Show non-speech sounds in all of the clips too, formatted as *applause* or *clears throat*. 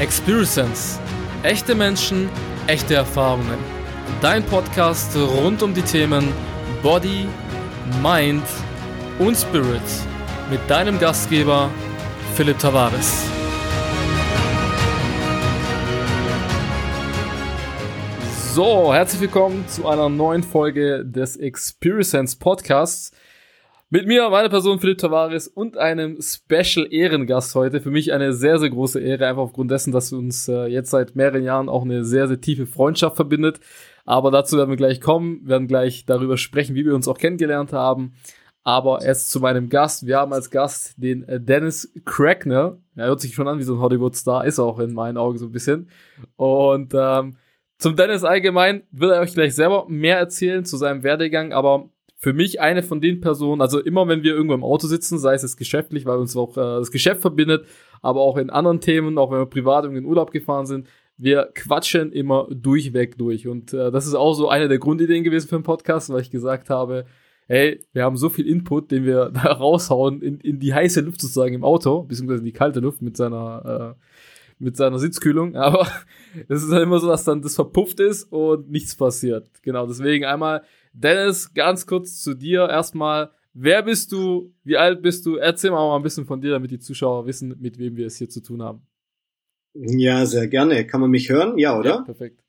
Experience. Echte Menschen, echte Erfahrungen. Dein Podcast rund um die Themen Body, Mind und Spirit. Mit deinem Gastgeber Philipp Tavares. So, herzlich willkommen zu einer neuen Folge des Experience Podcasts. Mit mir, meine Person Philipp Tavares und einem Special Ehrengast heute. Für mich eine sehr, sehr große Ehre, einfach aufgrund dessen, dass uns äh, jetzt seit mehreren Jahren auch eine sehr, sehr tiefe Freundschaft verbindet. Aber dazu werden wir gleich kommen, werden gleich darüber sprechen, wie wir uns auch kennengelernt haben. Aber erst zu meinem Gast. Wir haben als Gast den äh, Dennis Crackner. Er hört sich schon an wie so ein Hollywood-Star, ist auch in meinen Augen so ein bisschen. Und ähm, zum Dennis allgemein wird er euch gleich selber mehr erzählen zu seinem Werdegang, aber für mich eine von den Personen, also immer wenn wir irgendwo im Auto sitzen, sei es geschäftlich, weil uns auch äh, das Geschäft verbindet, aber auch in anderen Themen, auch wenn wir privat in den Urlaub gefahren sind, wir quatschen immer durchweg durch. Und äh, das ist auch so eine der Grundideen gewesen für den Podcast, weil ich gesagt habe, hey, wir haben so viel Input, den wir *laughs* da raushauen in, in die heiße Luft sozusagen im Auto, beziehungsweise in die kalte Luft mit seiner, äh, mit seiner Sitzkühlung. Aber *laughs* es ist halt immer so, dass dann das verpufft ist und nichts passiert. Genau, deswegen einmal Dennis, ganz kurz zu dir erstmal. Wer bist du? Wie alt bist du? Erzähl mal ein bisschen von dir, damit die Zuschauer wissen, mit wem wir es hier zu tun haben. Ja, sehr gerne. Kann man mich hören? Ja, oder? Ja, perfekt.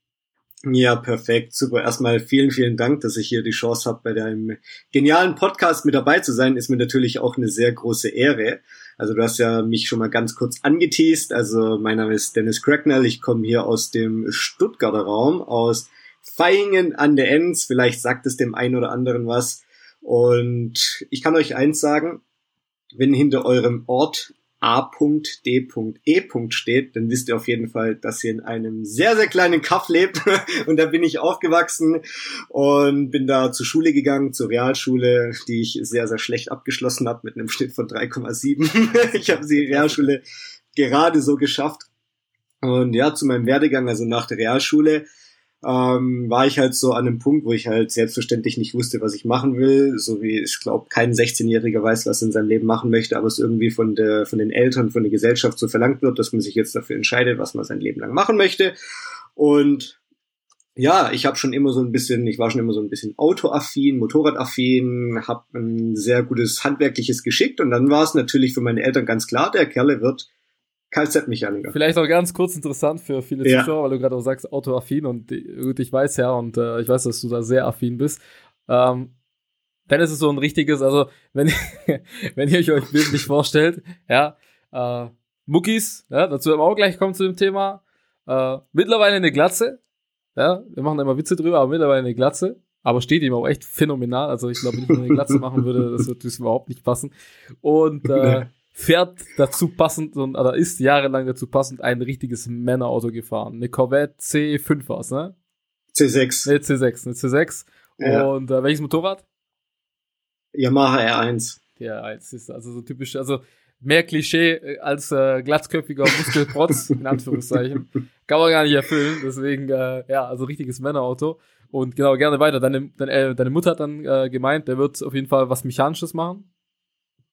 Ja, perfekt. Super. Erstmal vielen, vielen Dank, dass ich hier die Chance habe, bei deinem genialen Podcast mit dabei zu sein. Ist mir natürlich auch eine sehr große Ehre. Also du hast ja mich schon mal ganz kurz angeteased. Also mein Name ist Dennis Cracknell. Ich komme hier aus dem Stuttgarter Raum, aus Feingen an der Enz. Vielleicht sagt es dem einen oder anderen was. Und ich kann euch eins sagen, wenn hinter eurem Ort A.D.E. steht, dann wisst ihr auf jeden Fall, dass ihr in einem sehr, sehr kleinen Kaff lebt. *laughs* und da bin ich aufgewachsen und bin da zur Schule gegangen, zur Realschule, die ich sehr, sehr schlecht abgeschlossen habe mit einem Schnitt von 3,7. *laughs* ich habe die Realschule gerade so geschafft. Und ja, zu meinem Werdegang, also nach der Realschule, ähm, war ich halt so an einem Punkt, wo ich halt selbstverständlich nicht wusste, was ich machen will. So wie ich glaube, kein 16-Jähriger weiß, was er in seinem Leben machen möchte, aber es irgendwie von der, von den Eltern, von der Gesellschaft so verlangt wird, dass man sich jetzt dafür entscheidet, was man sein Leben lang machen möchte. Und ja, ich habe schon immer so ein bisschen, ich war schon immer so ein bisschen autoaffin, motorradaffin, habe ein sehr gutes handwerkliches Geschick und dann war es natürlich für meine Eltern ganz klar, der Kerle wird Kfz-Mechaniker. Vielleicht auch ganz kurz interessant für viele ja. Zuschauer, weil du gerade auch sagst, autoaffin und gut, ich weiß ja und äh, ich weiß, dass du da sehr affin bist. Ähm, dann ist es so ein richtiges, also wenn, *laughs* wenn ihr euch bildlich vorstellt, ja, äh, Muckis, ja, dazu werden wir auch gleich kommen zu dem Thema. Äh, mittlerweile eine Glatze, ja, wir machen immer Witze drüber, aber mittlerweile eine Glatze, aber steht ihm auch echt phänomenal. Also ich glaube, wenn ich eine Glatze machen würde, das würde überhaupt nicht passen. Und äh, *laughs* fährt dazu passend und oder ist jahrelang dazu passend ein richtiges Männerauto gefahren. Eine Corvette C5 war's, ne? C6. Ne, C6, eine C6. Ja. Und äh, welches Motorrad? Yamaha R1. Ja, R1 ist also so typisch, also mehr Klischee äh, als äh, glatzköpfiger Muskelprotz, in Anführungszeichen. *laughs* Kann man gar nicht erfüllen. Deswegen, äh, ja, also richtiges Männerauto. Und genau, gerne weiter. Deine, deine, äh, deine Mutter hat dann äh, gemeint, der wird auf jeden Fall was Mechanisches machen.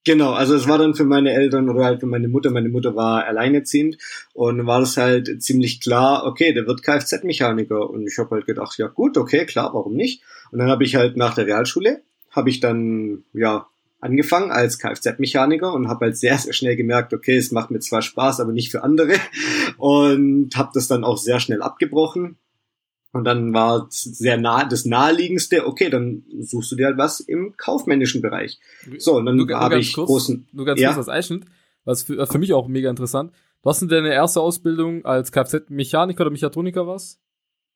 Genau, also es war dann für meine Eltern oder halt für meine Mutter, meine Mutter war alleinerziehend und war das halt ziemlich klar, okay, der wird Kfz-Mechaniker. Und ich habe halt gedacht, ja gut, okay, klar, warum nicht? Und dann habe ich halt nach der Realschule, habe ich dann, ja, angefangen als Kfz-Mechaniker und habe halt sehr, sehr schnell gemerkt, okay, es macht mir zwar Spaß, aber nicht für andere. *laughs* Und habe das dann auch sehr schnell abgebrochen und dann war sehr nah, das naheliegendste, okay, dann suchst du dir halt was im kaufmännischen Bereich. So, und dann habe ich kurz, großen. Nur ganz ja. kurz als Einschnitt, was für, für mich auch mega interessant. Du hast denn deine erste Ausbildung als Kfz-Mechaniker oder Mechatroniker was?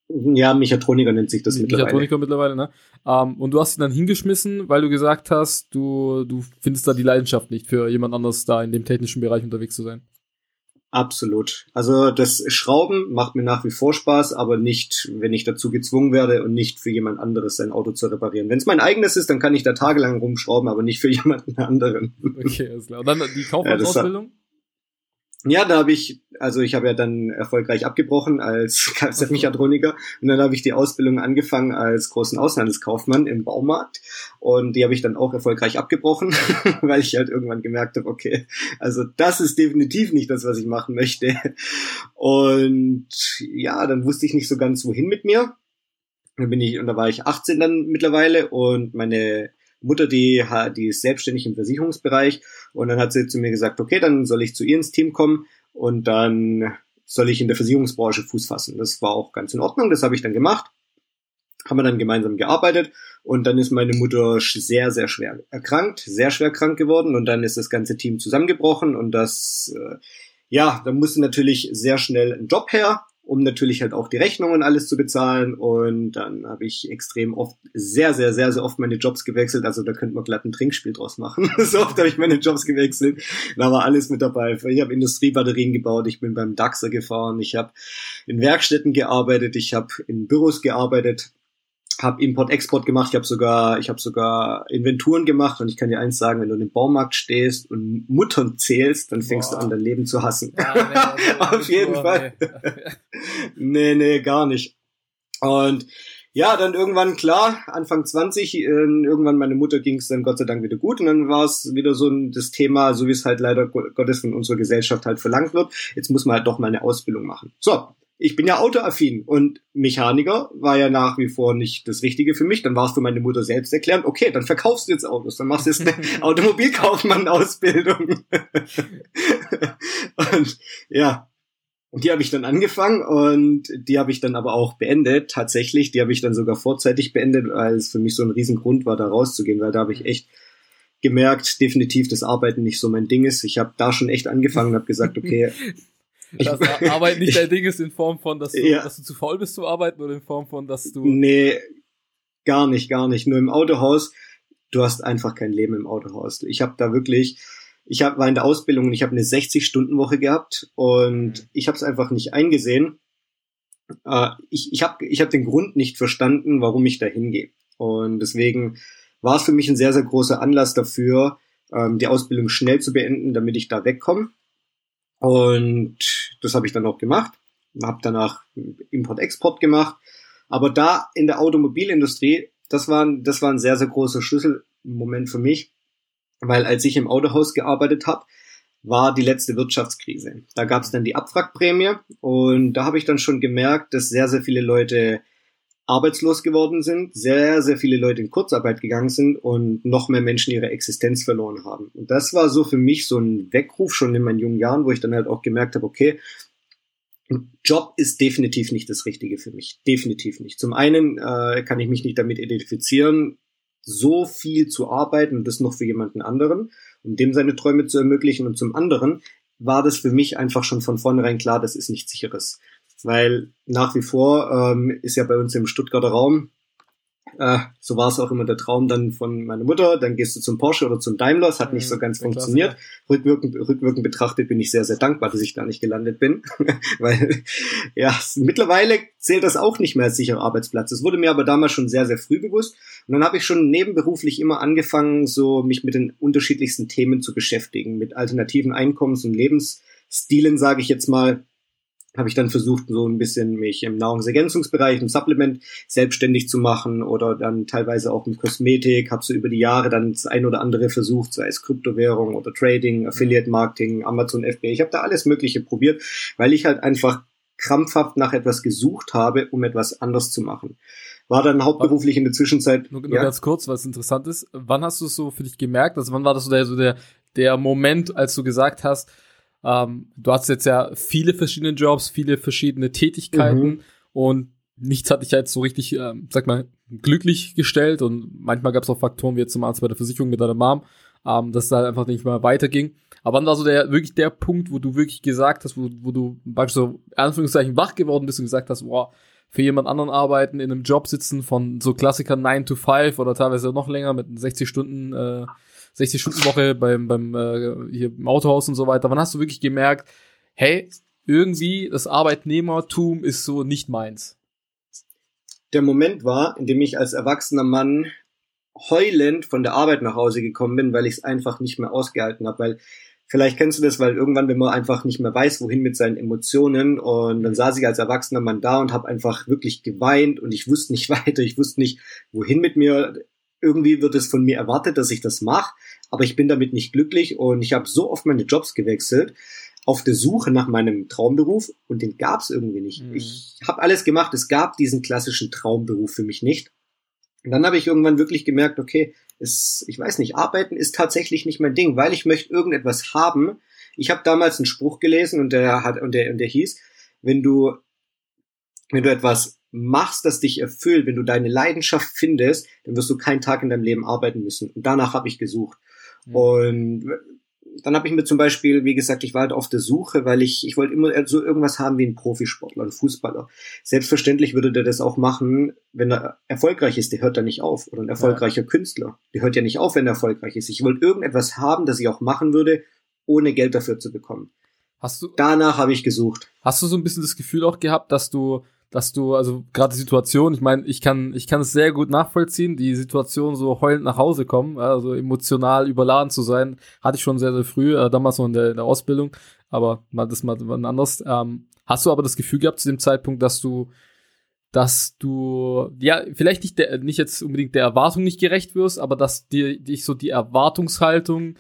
Ja, Mechatroniker nennt sich das mittlerweile. Mechatroniker mittlerweile, ne? Um, ähm, und du hast ihn dann hingeschmissen, weil du gesagt hast, du, du findest da die Leidenschaft nicht für jemand anderes da in dem technischen Bereich unterwegs zu sein. Absolut. Also das Schrauben macht mir nach wie vor Spaß, aber nicht, wenn ich dazu gezwungen werde und nicht für jemand anderes sein Auto zu reparieren. Wenn es mein eigenes ist, dann kann ich da tagelang rumschrauben, aber nicht für *laughs* jemanden anderen. Okay, alles klar. Und dann die Kaufmannsausbildung? ja, da habe ich, also ich habe ja dann erfolgreich abgebrochen als *laughs* Kfz-Mechatroniker und dann habe ich die Ausbildung angefangen als großen Auslandskaufmann im Baumarkt und die habe ich dann auch erfolgreich abgebrochen, *laughs* weil ich halt irgendwann gemerkt habe, okay, also das ist definitiv nicht das, was ich machen möchte. Und ja, dann wusste ich nicht so ganz, wohin mit mir. Dann bin ich, und da war ich 18 dann mittlerweile und meine Mutter, die, die ist selbstständig im Versicherungsbereich und dann hat sie zu mir gesagt, okay, dann soll ich zu ihr ins Team kommen und dann soll ich in der Versicherungsbranche Fuß fassen. Das war auch ganz in Ordnung, das habe ich dann gemacht. Haben wir dann gemeinsam gearbeitet und dann ist meine Mutter sehr, sehr schwer erkrankt, sehr schwer krank geworden und dann ist das ganze Team zusammengebrochen und das, äh, ja, da musste natürlich sehr schnell ein Job her um natürlich halt auch die Rechnungen alles zu bezahlen. Und dann habe ich extrem oft, sehr, sehr, sehr, sehr oft meine Jobs gewechselt. Also da könnte man glatt ein Trinkspiel draus machen. *laughs* so oft habe ich meine Jobs gewechselt. Da war alles mit dabei. Ich habe Industriebatterien gebaut, ich bin beim DAXer gefahren, ich habe in Werkstätten gearbeitet, ich habe in Büros gearbeitet habe Import-Export gemacht, ich habe sogar, ich habe sogar Inventuren gemacht und ich kann dir eins sagen, wenn du im Baumarkt stehst und Muttern zählst, dann fängst Boah. du an, dein Leben zu hassen. Ja, nee, *laughs* Auf jeden nur, Fall. Nee. *laughs* nee, nee, gar nicht. Und ja, dann irgendwann klar, Anfang 20, äh, irgendwann meine Mutter ging es dann Gott sei Dank wieder gut und dann war es wieder so ein, das Thema, so wie es halt leider Gottes von unserer Gesellschaft halt verlangt wird. Jetzt muss man halt doch mal eine Ausbildung machen. So, ich bin ja autoaffin und Mechaniker war ja nach wie vor nicht das Richtige für mich. Dann war es für meine Mutter selbst erklären, okay, dann verkaufst du jetzt Autos, dann machst du jetzt eine *laughs* Automobilkaufmann-Ausbildung. *laughs* und ja, die habe ich dann angefangen und die habe ich dann aber auch beendet. Tatsächlich, die habe ich dann sogar vorzeitig beendet, weil es für mich so ein Riesengrund war, da rauszugehen, weil da habe ich echt gemerkt, definitiv, dass Arbeiten nicht so mein Ding ist. Ich habe da schon echt angefangen und habe gesagt, okay, *laughs* dass Arbeit nicht *laughs* dein Ding ist in Form von, dass du, ja. dass du zu faul bist zu arbeiten oder in Form von, dass du. Nee, gar nicht, gar nicht. Nur im Autohaus, du hast einfach kein Leben im Autohaus. Ich habe da wirklich, ich hab, war in der Ausbildung und ich habe eine 60-Stunden-Woche gehabt und mhm. ich habe es einfach nicht eingesehen. Äh, ich ich habe ich hab den Grund nicht verstanden, warum ich da hingehe. Und deswegen war es für mich ein sehr, sehr großer Anlass dafür, ähm, die Ausbildung schnell zu beenden, damit ich da wegkomme. Und das habe ich dann auch gemacht. Habe danach Import-Export gemacht. Aber da in der Automobilindustrie, das war, das war ein sehr, sehr großer Schlüsselmoment für mich, weil als ich im Autohaus gearbeitet habe, war die letzte Wirtschaftskrise. Da gab es dann die Abwrackprämie und da habe ich dann schon gemerkt, dass sehr, sehr viele Leute arbeitslos geworden sind, sehr, sehr viele Leute in Kurzarbeit gegangen sind und noch mehr Menschen ihre Existenz verloren haben. Und das war so für mich so ein Weckruf schon in meinen jungen Jahren, wo ich dann halt auch gemerkt habe, okay, Job ist definitiv nicht das Richtige für mich. Definitiv nicht. Zum einen äh, kann ich mich nicht damit identifizieren, so viel zu arbeiten und das noch für jemanden anderen, um dem seine Träume zu ermöglichen. Und zum anderen war das für mich einfach schon von vornherein klar, das ist nichts sicheres weil nach wie vor ähm, ist ja bei uns im Stuttgarter Raum, äh, so war es auch immer der Traum dann von meiner Mutter, dann gehst du zum Porsche oder zum Daimler, es hat nicht so mhm, ganz funktioniert. Rückwirkend, rückwirkend betrachtet bin ich sehr, sehr dankbar, dass ich da nicht gelandet bin, *laughs* weil ja, mittlerweile zählt das auch nicht mehr als sicherer Arbeitsplatz. Das wurde mir aber damals schon sehr, sehr früh bewusst und dann habe ich schon nebenberuflich immer angefangen, so mich mit den unterschiedlichsten Themen zu beschäftigen, mit alternativen Einkommens- und Lebensstilen, sage ich jetzt mal, habe ich dann versucht, so ein bisschen mich im Nahrungsergänzungsbereich, im Supplement selbstständig zu machen oder dann teilweise auch im Kosmetik, habe so über die Jahre dann das ein oder andere versucht, sei es Kryptowährung oder Trading, Affiliate Marketing, Amazon FBA. Ich habe da alles Mögliche probiert, weil ich halt einfach krampfhaft nach etwas gesucht habe, um etwas anders zu machen. War dann hauptberuflich in der Zwischenzeit. Nur, nur ja. ganz kurz, was interessant ist. Wann hast du es so für dich gemerkt? Also wann war das so der, so der, der Moment, als du gesagt hast, ähm, du hast jetzt ja viele verschiedene Jobs, viele verschiedene Tätigkeiten mhm. und nichts hat dich ja jetzt so richtig, ähm, sag mal, glücklich gestellt und manchmal gab es auch Faktoren wie jetzt zum Arzt bei der Versicherung mit deiner Mom, ähm, dass es halt einfach nicht mehr weiterging. Aber wann war so der wirklich der Punkt, wo du wirklich gesagt hast, wo, wo du beispielsweise so Anführungszeichen wach geworden bist und gesagt hast, boah, für jemand anderen arbeiten, in einem Job sitzen von so Klassikern 9 to 5 oder teilweise noch länger mit 60 Stunden äh, 60-Stunden-Woche beim, beim äh, hier im Autohaus und so weiter. Wann hast du wirklich gemerkt, hey, irgendwie das Arbeitnehmertum ist so nicht meins? Der Moment war, in dem ich als erwachsener Mann heulend von der Arbeit nach Hause gekommen bin, weil ich es einfach nicht mehr ausgehalten habe, weil Vielleicht kennst du das, weil irgendwann, wenn man einfach nicht mehr weiß, wohin mit seinen Emotionen und dann saß ich als erwachsener Mann da und habe einfach wirklich geweint und ich wusste nicht *laughs* weiter, ich wusste nicht, wohin mit mir. Irgendwie wird es von mir erwartet, dass ich das mache, aber ich bin damit nicht glücklich und ich habe so oft meine Jobs gewechselt auf der Suche nach meinem Traumberuf und den gab es irgendwie nicht. Mhm. Ich habe alles gemacht, es gab diesen klassischen Traumberuf für mich nicht. Und dann habe ich irgendwann wirklich gemerkt, okay, es, ich weiß nicht, arbeiten ist tatsächlich nicht mein Ding, weil ich möchte irgendetwas haben. Ich habe damals einen Spruch gelesen und der hat und der und der hieß, wenn du wenn du etwas machst, das dich erfüllt, wenn du deine Leidenschaft findest, dann wirst du keinen Tag in deinem Leben arbeiten müssen. Und danach habe ich gesucht. Mhm. Und dann habe ich mir zum Beispiel, wie gesagt, ich war halt auf der Suche, weil ich, ich wollte immer so irgendwas haben wie ein Profisportler, ein Fußballer. Selbstverständlich würde der das auch machen, wenn er erfolgreich ist, der hört da nicht auf. Oder ein erfolgreicher ja. Künstler, der hört ja nicht auf, wenn er erfolgreich ist. Ich wollte irgendetwas haben, das ich auch machen würde, ohne Geld dafür zu bekommen. Hast du, Danach habe ich gesucht. Hast du so ein bisschen das Gefühl auch gehabt, dass du dass du, also gerade die Situation, ich meine, ich kann, ich kann es sehr gut nachvollziehen, die Situation so heulend nach Hause kommen, also emotional überladen zu sein, hatte ich schon sehr, sehr früh, äh, damals noch in der, in der Ausbildung, aber mal das mal wann anders. Ähm, hast du aber das Gefühl gehabt zu dem Zeitpunkt, dass du, dass du, ja, vielleicht nicht, der, nicht jetzt unbedingt der Erwartung nicht gerecht wirst, aber dass dir dich so die Erwartungshaltung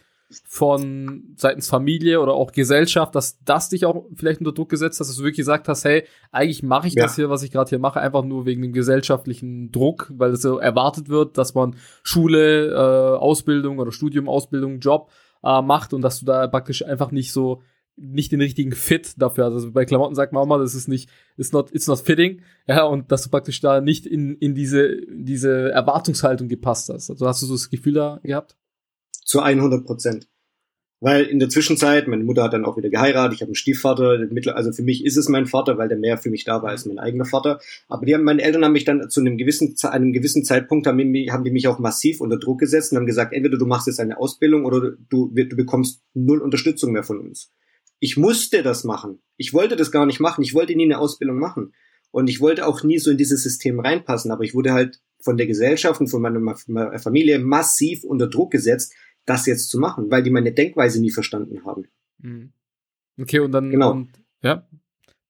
von seitens Familie oder auch Gesellschaft, dass das dich auch vielleicht unter Druck gesetzt hat, dass du wirklich gesagt hast, hey, eigentlich mache ich ja. das hier, was ich gerade hier mache, einfach nur wegen dem gesellschaftlichen Druck, weil es so erwartet wird, dass man Schule, äh, Ausbildung oder Studium, Ausbildung, Job äh, macht und dass du da praktisch einfach nicht so nicht den richtigen Fit dafür hast. Also bei Klamotten sagt man auch mal, das ist nicht, it's not, it's not fitting, ja, und dass du praktisch da nicht in, in diese, diese Erwartungshaltung gepasst hast. Also hast du so das Gefühl da gehabt? Zu 100 Prozent. Weil in der Zwischenzeit, meine Mutter hat dann auch wieder geheiratet, ich habe einen Stiefvater, also für mich ist es mein Vater, weil der mehr für mich da war als mein eigener Vater. Aber die haben, meine Eltern haben mich dann zu einem gewissen, einem gewissen Zeitpunkt, haben die, haben die mich auch massiv unter Druck gesetzt und haben gesagt, entweder du machst jetzt eine Ausbildung oder du, du bekommst null Unterstützung mehr von uns. Ich musste das machen. Ich wollte das gar nicht machen. Ich wollte nie eine Ausbildung machen. Und ich wollte auch nie so in dieses System reinpassen. Aber ich wurde halt von der Gesellschaft und von meiner Familie massiv unter Druck gesetzt, das jetzt zu machen, weil die meine Denkweise nie verstanden haben. Mhm. Okay, und dann, genau. Und, ja,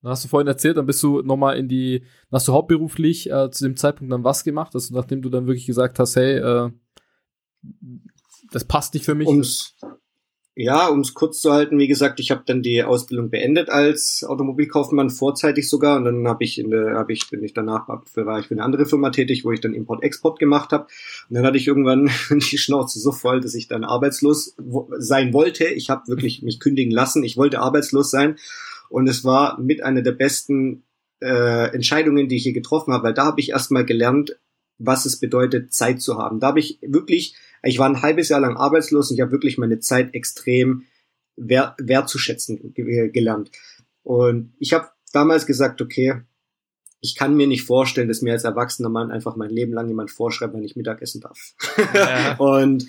dann hast du vorhin erzählt, dann bist du nochmal in die, dann hast du hauptberuflich äh, zu dem Zeitpunkt dann was gemacht, also nachdem du dann wirklich gesagt hast, hey, äh, das passt nicht für mich. Um's, ja, um es kurz zu halten, wie gesagt, ich habe dann die Ausbildung beendet als Automobilkaufmann vorzeitig sogar und dann habe ich in der habe ich bin ich danach war ich für eine andere Firma tätig, wo ich dann Import Export gemacht habe und dann hatte ich irgendwann *laughs* die Schnauze so voll, dass ich dann arbeitslos sein wollte. Ich habe wirklich mich kündigen lassen. Ich wollte arbeitslos sein und es war mit einer der besten äh, Entscheidungen, die ich hier getroffen habe, weil da habe ich erstmal gelernt, was es bedeutet, Zeit zu haben. Da habe ich wirklich ich war ein halbes Jahr lang arbeitslos und ich habe wirklich meine Zeit extrem wert, wertzuschätzen gelernt. Und ich habe damals gesagt, okay, ich kann mir nicht vorstellen, dass mir als erwachsener Mann einfach mein Leben lang jemand vorschreibt, wann ich Mittagessen darf. Ja. *laughs* und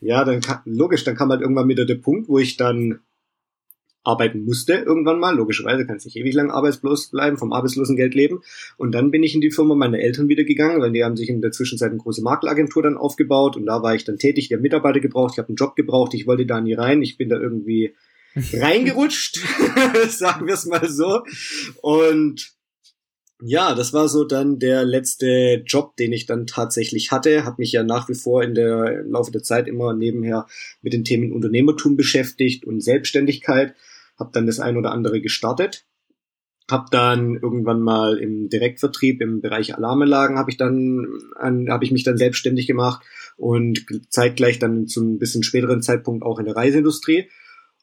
ja, dann kann, logisch, dann kam halt irgendwann wieder der Punkt, wo ich dann arbeiten musste irgendwann mal. Logischerweise kann es nicht ewig lang arbeitslos bleiben, vom Arbeitslosengeld leben. Und dann bin ich in die Firma meiner Eltern wieder gegangen, weil die haben sich in der Zwischenzeit eine große Makleragentur dann aufgebaut und da war ich dann tätig, der Mitarbeiter gebraucht, ich habe einen Job gebraucht, ich wollte da nie rein, ich bin da irgendwie *laughs* reingerutscht, *laughs* sagen wir es mal so. Und ja, das war so dann der letzte Job, den ich dann tatsächlich hatte. Hat mich ja nach wie vor in der im Laufe der Zeit immer nebenher mit den Themen Unternehmertum beschäftigt und Selbstständigkeit habe dann das ein oder andere gestartet, habe dann irgendwann mal im Direktvertrieb im Bereich Alarmanlagen habe ich dann habe ich mich dann selbstständig gemacht und zeitgleich dann zu einem bisschen späteren Zeitpunkt auch in der Reiseindustrie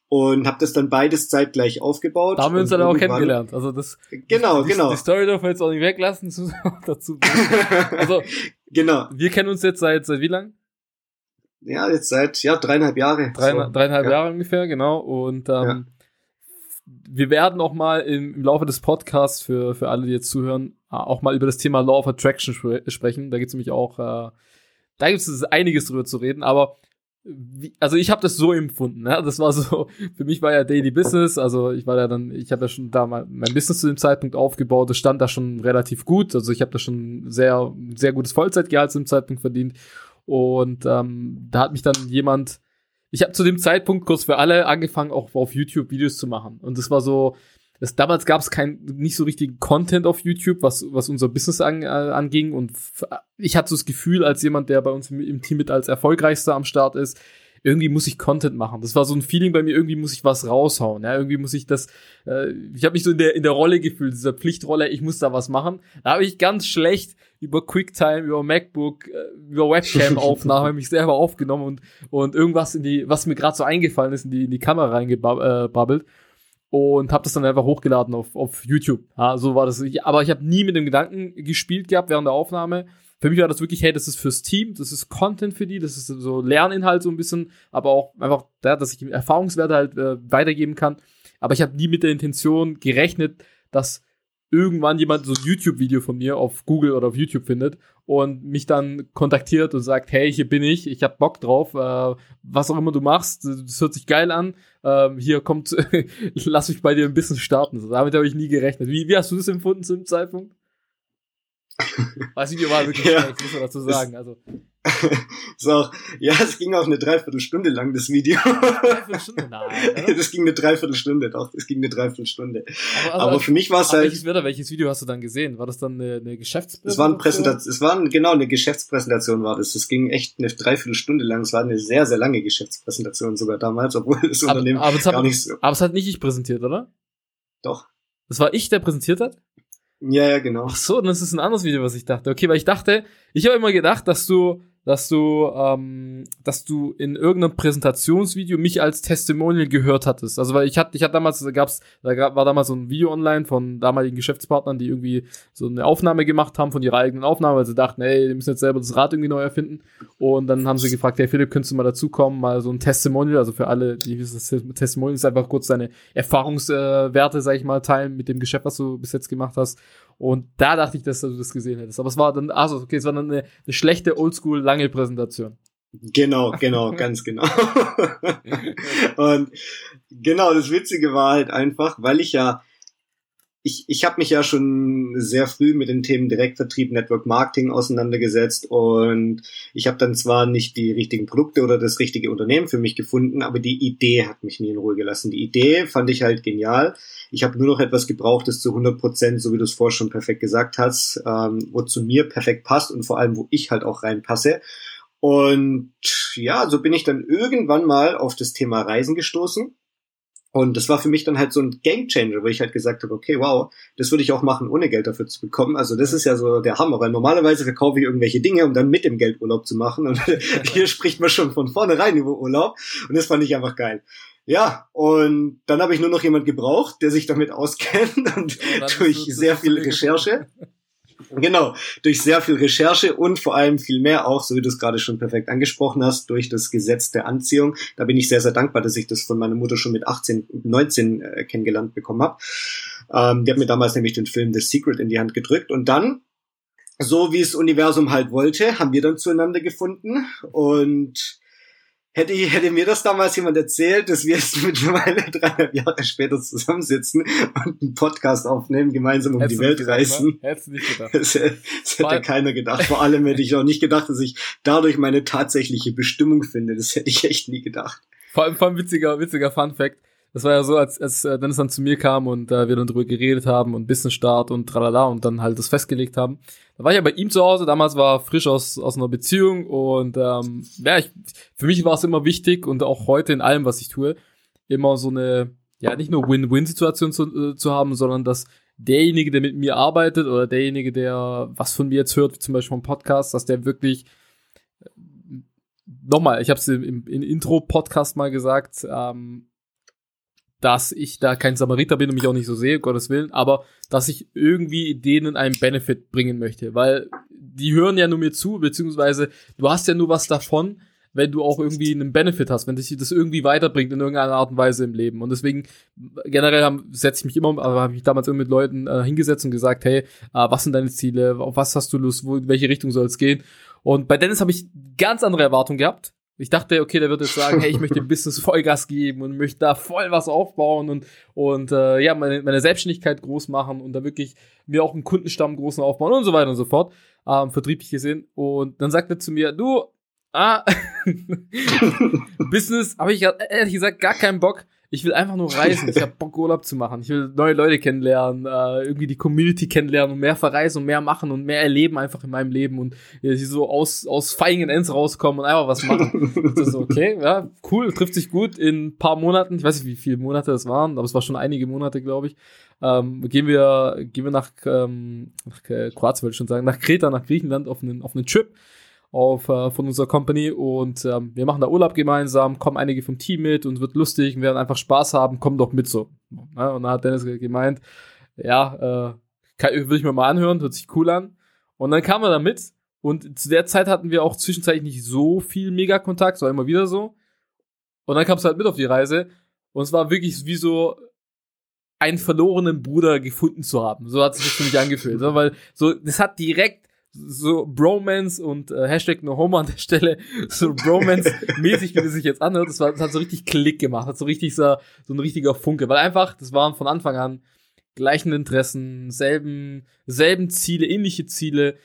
und habe das dann beides zeitgleich aufgebaut. Da haben wir uns dann auch kennengelernt. Also das genau, die, genau. Die Story dürfen wir jetzt auch nicht weglassen *laughs* dazu. Also *laughs* genau. Wir kennen uns jetzt seit seit wie lang? Ja, jetzt seit ja dreieinhalb Jahre. Drei, so. Dreieinhalb ja. Jahre ungefähr, genau. Und ähm, ja wir werden auch mal im, im, Laufe des Podcasts für, für alle, die jetzt zuhören, auch mal über das Thema Law of Attraction spre sprechen. Da gibt es nämlich auch, äh, da gibt es einiges drüber zu reden, aber wie, also ich habe das so empfunden, ne? Das war so, *laughs* für mich war ja Daily Business, also ich war ja dann, ich habe ja schon da mal mein Business zu dem Zeitpunkt aufgebaut, das stand da schon relativ gut, also ich habe da schon sehr, sehr gutes Vollzeitgehalt zu dem Zeitpunkt verdient und ähm, da hat mich dann jemand ich habe zu dem Zeitpunkt kurz für alle angefangen, auch auf YouTube Videos zu machen. Und das war so, das, damals gab es kein nicht so richtigen Content auf YouTube, was, was unser Business an, äh, anging. Und ich hatte so das Gefühl, als jemand, der bei uns im, im Team mit als erfolgreichster am Start ist, irgendwie muss ich Content machen. Das war so ein Feeling bei mir, irgendwie muss ich was raushauen. Ja, irgendwie muss ich das, äh, ich habe mich so in der, in der Rolle gefühlt, dieser Pflichtrolle, ich muss da was machen. Da habe ich ganz schlecht über QuickTime, über MacBook, äh, über Webcam-Aufnahme *laughs* mich selber aufgenommen und, und irgendwas in die, was mir gerade so eingefallen ist, in die, in die Kamera reingebabbelt. Äh, und habe das dann einfach hochgeladen auf, auf YouTube. Ja, so war das. Ich, aber ich habe nie mit dem Gedanken gespielt gehabt während der Aufnahme, für mich war das wirklich, hey, das ist fürs Team, das ist Content für die, das ist so Lerninhalt so ein bisschen, aber auch einfach, ja, dass ich Erfahrungswerte halt äh, weitergeben kann. Aber ich habe nie mit der Intention gerechnet, dass irgendwann jemand so ein YouTube-Video von mir auf Google oder auf YouTube findet und mich dann kontaktiert und sagt, hey, hier bin ich, ich hab Bock drauf, äh, was auch immer du machst, das hört sich geil an, äh, hier kommt, *laughs* lass mich bei dir ein bisschen starten. So, damit habe ich nie gerechnet. Wie, wie hast du das empfunden zu dem Zeitpunkt? Das Video war wirklich ja, schlecht, muss man dazu sagen. Also. *laughs* so, ja, es ging auch eine Dreiviertelstunde lang, das Video. Dreiviertelstunde? Nein. *laughs* Oder? Das ging eine Dreiviertelstunde, doch, es ging eine Dreiviertelstunde. Aber, also, aber für mich war es halt. Welches, Wetter, welches Video hast du dann gesehen? War das dann eine, eine Geschäftspräsentation? Es war, eine Präsentation, es war ein, genau eine Geschäftspräsentation war das. Es ging echt eine Dreiviertelstunde lang. Es war eine sehr, sehr lange Geschäftspräsentation sogar damals, obwohl das aber, Unternehmen aber gar hat, nicht so. Aber es hat nicht ich präsentiert, oder? Doch. Das war ich, der präsentiert hat? Ja, ja, genau. Ach so, das ist ein anderes Video, was ich dachte. Okay, weil ich dachte, ich habe immer gedacht, dass du dass du, ähm, dass du in irgendeinem Präsentationsvideo mich als Testimonial gehört hattest. Also weil ich hatte, ich hatte damals, da gab's, da gab, war damals so ein Video online von damaligen Geschäftspartnern, die irgendwie so eine Aufnahme gemacht haben von ihrer eigenen Aufnahme, weil sie dachten, ey, die müssen jetzt selber das Rad irgendwie neu erfinden. Und dann haben sie gefragt, hey Philipp, könntest du mal dazukommen, mal so ein Testimonial, also für alle, die wissen, Testimonial ist einfach kurz deine Erfahrungswerte, sag ich mal, teilen mit dem Geschäft, was du bis jetzt gemacht hast. Und da dachte ich, dass du das gesehen hättest. Aber es war dann, also okay, es war dann eine, eine schlechte Oldschool lange Präsentation. Genau, genau, *laughs* ganz genau. *laughs* und genau, das Witzige war halt einfach, weil ich ja ich, ich habe mich ja schon sehr früh mit den Themen Direktvertrieb, Network Marketing auseinandergesetzt und ich habe dann zwar nicht die richtigen Produkte oder das richtige Unternehmen für mich gefunden, aber die Idee hat mich nie in Ruhe gelassen. Die Idee fand ich halt genial. Ich habe nur noch etwas gebraucht, das zu 100 Prozent, so wie du es vorher schon perfekt gesagt hast, ähm, wo zu mir perfekt passt und vor allem, wo ich halt auch reinpasse. Und ja, so bin ich dann irgendwann mal auf das Thema Reisen gestoßen und das war für mich dann halt so ein Gamechanger, wo ich halt gesagt habe, okay, wow, das würde ich auch machen, ohne Geld dafür zu bekommen. Also das ist ja so der Hammer, weil normalerweise verkaufe ich irgendwelche Dinge, um dann mit dem Geld Urlaub zu machen. Und *laughs* hier spricht man schon von vornherein über Urlaub. Und das fand ich einfach geil. Ja, und dann habe ich nur noch jemand gebraucht, der sich damit auskennt *laughs* und durch sehr viel Recherche *laughs* Genau, durch sehr viel Recherche und vor allem viel mehr auch, so wie du es gerade schon perfekt angesprochen hast, durch das Gesetz der Anziehung. Da bin ich sehr, sehr dankbar, dass ich das von meiner Mutter schon mit 18, 19 äh, kennengelernt bekommen habe. Ähm, die hat mir damals nämlich den Film The Secret in die Hand gedrückt und dann, so wie es Universum halt wollte, haben wir dann zueinander gefunden und Hätte, hätte mir das damals jemand erzählt, dass wir jetzt *laughs* mittlerweile dreieinhalb Jahre später zusammensitzen und einen Podcast aufnehmen, gemeinsam um Hättest die Welt gedacht, reisen. Ne? Hättest du nicht gedacht. Das, das hätte keiner gedacht. Vor allem hätte ich auch nicht gedacht, dass ich dadurch meine tatsächliche Bestimmung finde. Das hätte ich echt nie gedacht. Vor allem, vor allem witziger, witziger Fun Fact. Das war ja so, als, als äh, Dennis dann zu mir kam und äh, wir dann drüber geredet haben und Business Start und tralala und dann halt das festgelegt haben. Da war ich ja bei ihm zu Hause, damals war frisch aus, aus einer Beziehung und ähm, ja, ich, für mich war es immer wichtig und auch heute in allem, was ich tue, immer so eine, ja, nicht nur Win-Win-Situation zu, äh, zu haben, sondern dass derjenige, der mit mir arbeitet oder derjenige, der was von mir jetzt hört, wie zum Beispiel vom Podcast, dass der wirklich äh, nochmal, ich habe es im, im, im Intro-Podcast mal gesagt, ähm, dass ich da kein Samariter bin und mich auch nicht so sehe, Gottes Willen, aber dass ich irgendwie denen einen Benefit bringen möchte, weil die hören ja nur mir zu, beziehungsweise du hast ja nur was davon, wenn du auch irgendwie einen Benefit hast, wenn dich das irgendwie weiterbringt in irgendeiner Art und Weise im Leben. Und deswegen generell setze ich mich immer, aber habe ich damals immer mit Leuten äh, hingesetzt und gesagt, hey, äh, was sind deine Ziele, auf was hast du Lust, wo, in welche Richtung soll es gehen? Und bei Dennis habe ich ganz andere Erwartungen gehabt. Ich dachte, okay, der wird jetzt sagen, hey, ich möchte dem *laughs* Business Vollgas geben und möchte da voll was aufbauen und, und äh, ja, meine, meine Selbstständigkeit groß machen und da wirklich mir auch einen Kundenstamm großen aufbauen und so weiter und so fort, ähm, vertrieblich gesehen. Und dann sagt er zu mir, du, ah, *laughs* Business habe ich ehrlich gesagt gar keinen Bock. Ich will einfach nur reisen. Ich habe Bock, Urlaub zu machen. Ich will neue Leute kennenlernen, äh, irgendwie die Community kennenlernen und mehr verreisen und mehr machen und mehr erleben einfach in meinem Leben und äh, so aus, aus Feigen Ends rauskommen und einfach was machen. *laughs* das ist okay, ja, cool, trifft sich gut in ein paar Monaten. Ich weiß nicht, wie viele Monate das waren, aber es war schon einige Monate, glaube ich. Ähm, gehen wir, gehen wir nach, ähm, nach Kroatien, würde ich schon sagen, nach Kreta, nach Griechenland auf einen, auf einen Trip auf, äh, von unserer Company und ähm, wir machen da Urlaub gemeinsam, kommen einige vom Team mit und wird lustig, wir werden einfach Spaß haben, komm doch mit so. Ja, und dann hat Dennis gemeint, ja, äh, will ich mir mal anhören, hört sich cool an. Und dann kam er da mit und zu der Zeit hatten wir auch zwischenzeitlich nicht so viel Mega-Kontakt, war immer wieder so. Und dann kam es halt mit auf die Reise und es war wirklich wie so einen verlorenen Bruder gefunden zu haben. So hat sich für mich angefühlt, so, weil so das hat so Bromance und äh, Hashtag No Homo an der Stelle, so Bromance-mäßig, wie das sich jetzt anhört, das, war, das hat so richtig Klick gemacht, hat so richtig so, so ein richtiger Funke, weil einfach, das waren von Anfang an gleichen Interessen, selben, selben Ziele, ähnliche Ziele,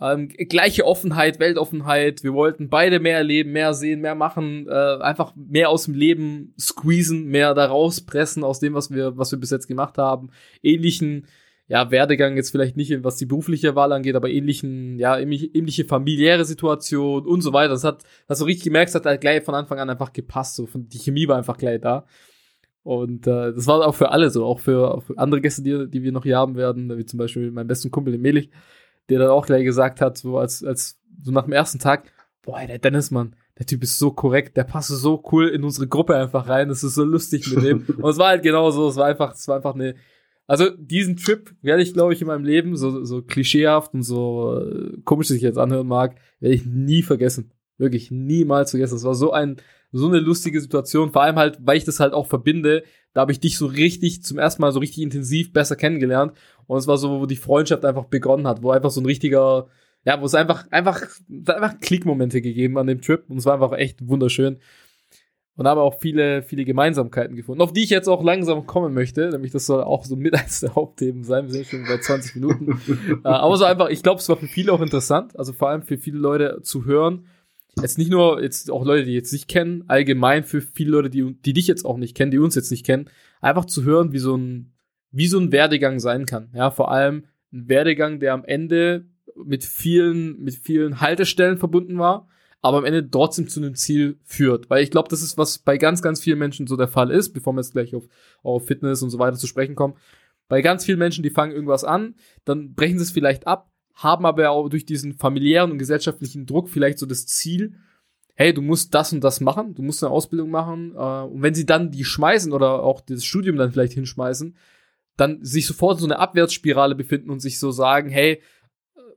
ähm, gleiche Offenheit, Weltoffenheit. Wir wollten beide mehr erleben, mehr sehen, mehr machen, äh, einfach mehr aus dem Leben squeezen, mehr da rauspressen aus dem, was wir, was wir bis jetzt gemacht haben. Ähnlichen ja, Werdegang jetzt vielleicht nicht, was die berufliche Wahl angeht, aber ähnlichen, ja, ähnliche familiäre Situation und so weiter. Das hat, das so richtig gemerkt, hat halt gleich von Anfang an einfach gepasst. So, von, die Chemie war einfach gleich da. Und äh, das war auch für alle so, auch für, auch für andere Gäste, die, die wir noch hier haben werden, wie zum Beispiel mein besten Kumpel, den Melich, der dann auch gleich gesagt hat, so als, als so nach dem ersten Tag, boah, der Dennis, Mann, der Typ ist so korrekt, der passt so cool in unsere Gruppe einfach rein, das ist so lustig mit dem. *laughs* Und es war halt genau so, es war einfach, es war einfach eine, also diesen Trip werde ich, glaube ich, in meinem Leben, so, so klischeehaft und so äh, komisch sich jetzt anhören mag, werde ich nie vergessen. Wirklich niemals vergessen. Es war so ein, so eine lustige Situation. Vor allem halt, weil ich das halt auch verbinde. Da habe ich dich so richtig, zum ersten Mal so richtig intensiv besser kennengelernt. Und es war so, wo die Freundschaft einfach begonnen hat, wo einfach so ein richtiger, ja, wo es einfach, einfach, einfach Klickmomente gegeben an dem Trip. Und es war einfach echt wunderschön und habe auch viele, viele Gemeinsamkeiten gefunden, auf die ich jetzt auch langsam kommen möchte, nämlich das soll auch so mit *laughs* eines der Hauptthemen sein. Wir sind schon bei 20 Minuten. *laughs* äh, aber so einfach, ich glaube, es war für viele auch interessant, also vor allem für viele Leute zu hören. Jetzt nicht nur, jetzt auch Leute, die jetzt nicht kennen, allgemein für viele Leute, die, die dich jetzt auch nicht kennen, die uns jetzt nicht kennen, einfach zu hören, wie so ein, wie so ein Werdegang sein kann. Ja, vor allem ein Werdegang, der am Ende mit vielen, mit vielen Haltestellen verbunden war aber am Ende trotzdem zu einem Ziel führt. Weil ich glaube, das ist, was bei ganz, ganz vielen Menschen so der Fall ist, bevor wir jetzt gleich auf, auf Fitness und so weiter zu sprechen kommen. Bei ganz vielen Menschen, die fangen irgendwas an, dann brechen sie es vielleicht ab, haben aber auch durch diesen familiären und gesellschaftlichen Druck vielleicht so das Ziel, hey, du musst das und das machen, du musst eine Ausbildung machen. Äh, und wenn sie dann die schmeißen oder auch das Studium dann vielleicht hinschmeißen, dann sich sofort so eine Abwärtsspirale befinden und sich so sagen, hey,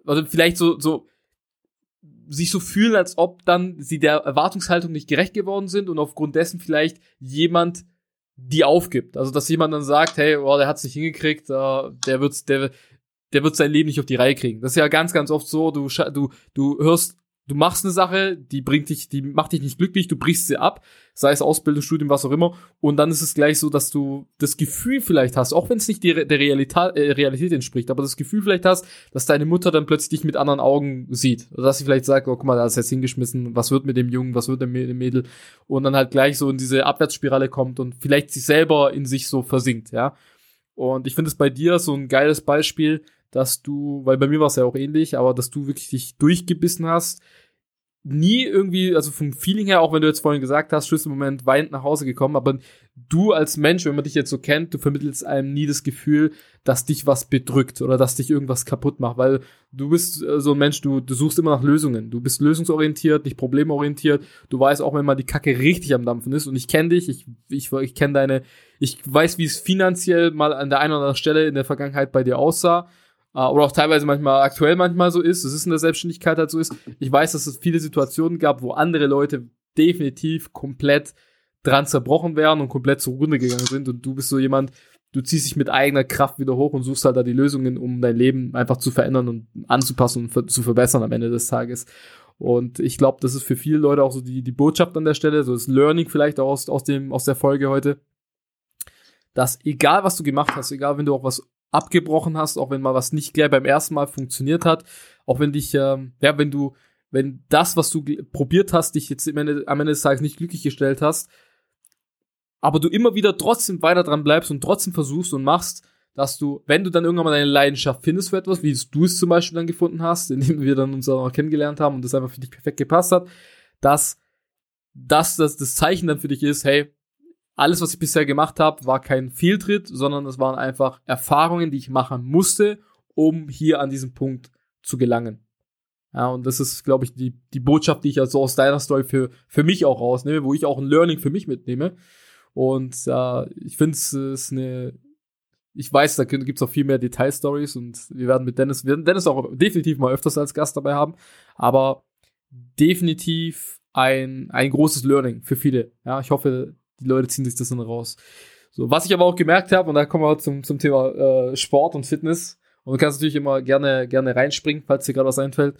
also vielleicht so, so sich so fühlen, als ob dann sie der Erwartungshaltung nicht gerecht geworden sind und aufgrund dessen vielleicht jemand die aufgibt. Also dass jemand dann sagt, hey, oh, der hat's nicht hingekriegt, uh, der wird's, der, der wird sein Leben nicht auf die Reihe kriegen. Das ist ja ganz, ganz oft so, du, du, du hörst du machst eine Sache, die bringt dich, die macht dich nicht glücklich, du brichst sie ab, sei es Ausbildung, Studium, was auch immer, und dann ist es gleich so, dass du das Gefühl vielleicht hast, auch wenn es nicht der, Realität, äh, Realität entspricht, aber das Gefühl vielleicht hast, dass deine Mutter dann plötzlich dich mit anderen Augen sieht. Oder dass sie vielleicht sagt, oh, guck mal, da ist jetzt hingeschmissen, was wird mit dem Jungen, was wird mit dem Mädel, und dann halt gleich so in diese Abwärtsspirale kommt und vielleicht sich selber in sich so versinkt, ja. Und ich finde es bei dir so ein geiles Beispiel, dass du, weil bei mir war es ja auch ähnlich, aber dass du wirklich dich durchgebissen hast, nie irgendwie, also vom Feeling her, auch wenn du jetzt vorhin gesagt hast, Schlüsselmoment, weinend nach Hause gekommen, aber du als Mensch, wenn man dich jetzt so kennt, du vermittelst einem nie das Gefühl, dass dich was bedrückt oder dass dich irgendwas kaputt macht, weil du bist äh, so ein Mensch, du, du suchst immer nach Lösungen. Du bist lösungsorientiert, nicht problemorientiert. Du weißt auch, wenn mal die Kacke richtig am Dampfen ist und ich kenne dich, ich, ich, ich kenne deine, ich weiß, wie es finanziell mal an der einen oder anderen Stelle in der Vergangenheit bei dir aussah oder auch teilweise manchmal aktuell manchmal so ist, es ist in der Selbstständigkeit halt so ist. Ich weiß, dass es viele Situationen gab, wo andere Leute definitiv komplett dran zerbrochen wären und komplett zugrunde gegangen sind und du bist so jemand, du ziehst dich mit eigener Kraft wieder hoch und suchst halt da die Lösungen, um dein Leben einfach zu verändern und anzupassen und zu verbessern am Ende des Tages. Und ich glaube, das ist für viele Leute auch so die, die Botschaft an der Stelle, so das Learning vielleicht auch aus, aus, dem, aus der Folge heute, dass egal was du gemacht hast, egal wenn du auch was abgebrochen hast, auch wenn mal was nicht gleich beim ersten Mal funktioniert hat, auch wenn dich, ähm, ja, wenn du wenn das, was du probiert hast, dich jetzt am Ende, des Tages nicht glücklich gestellt hast, aber du immer wieder trotzdem weiter dran bleibst und trotzdem versuchst und machst, dass du, wenn du dann irgendwann mal deine Leidenschaft findest für etwas, wie du es zum Beispiel dann gefunden hast, *laughs* indem wir dann uns auch kennengelernt haben und das einfach für dich perfekt gepasst hat, dass das, das das Zeichen dann für dich ist, hey, alles, was ich bisher gemacht habe, war kein Fehltritt, sondern es waren einfach Erfahrungen, die ich machen musste, um hier an diesem Punkt zu gelangen. Ja, und das ist, glaube ich, die, die Botschaft, die ich also aus deiner Story für, für mich auch rausnehme, wo ich auch ein Learning für mich mitnehme. Und äh, ich finde es ist eine, ich weiß, da gibt es auch viel mehr Detailstories und wir werden mit Dennis, werden Dennis auch definitiv mal öfters als Gast dabei haben, aber definitiv ein, ein großes Learning für viele. Ja, ich hoffe, die Leute ziehen sich das dann raus. So, was ich aber auch gemerkt habe, und da kommen wir zum, zum Thema äh, Sport und Fitness, und du kannst natürlich immer gerne, gerne reinspringen, falls dir gerade was einfällt.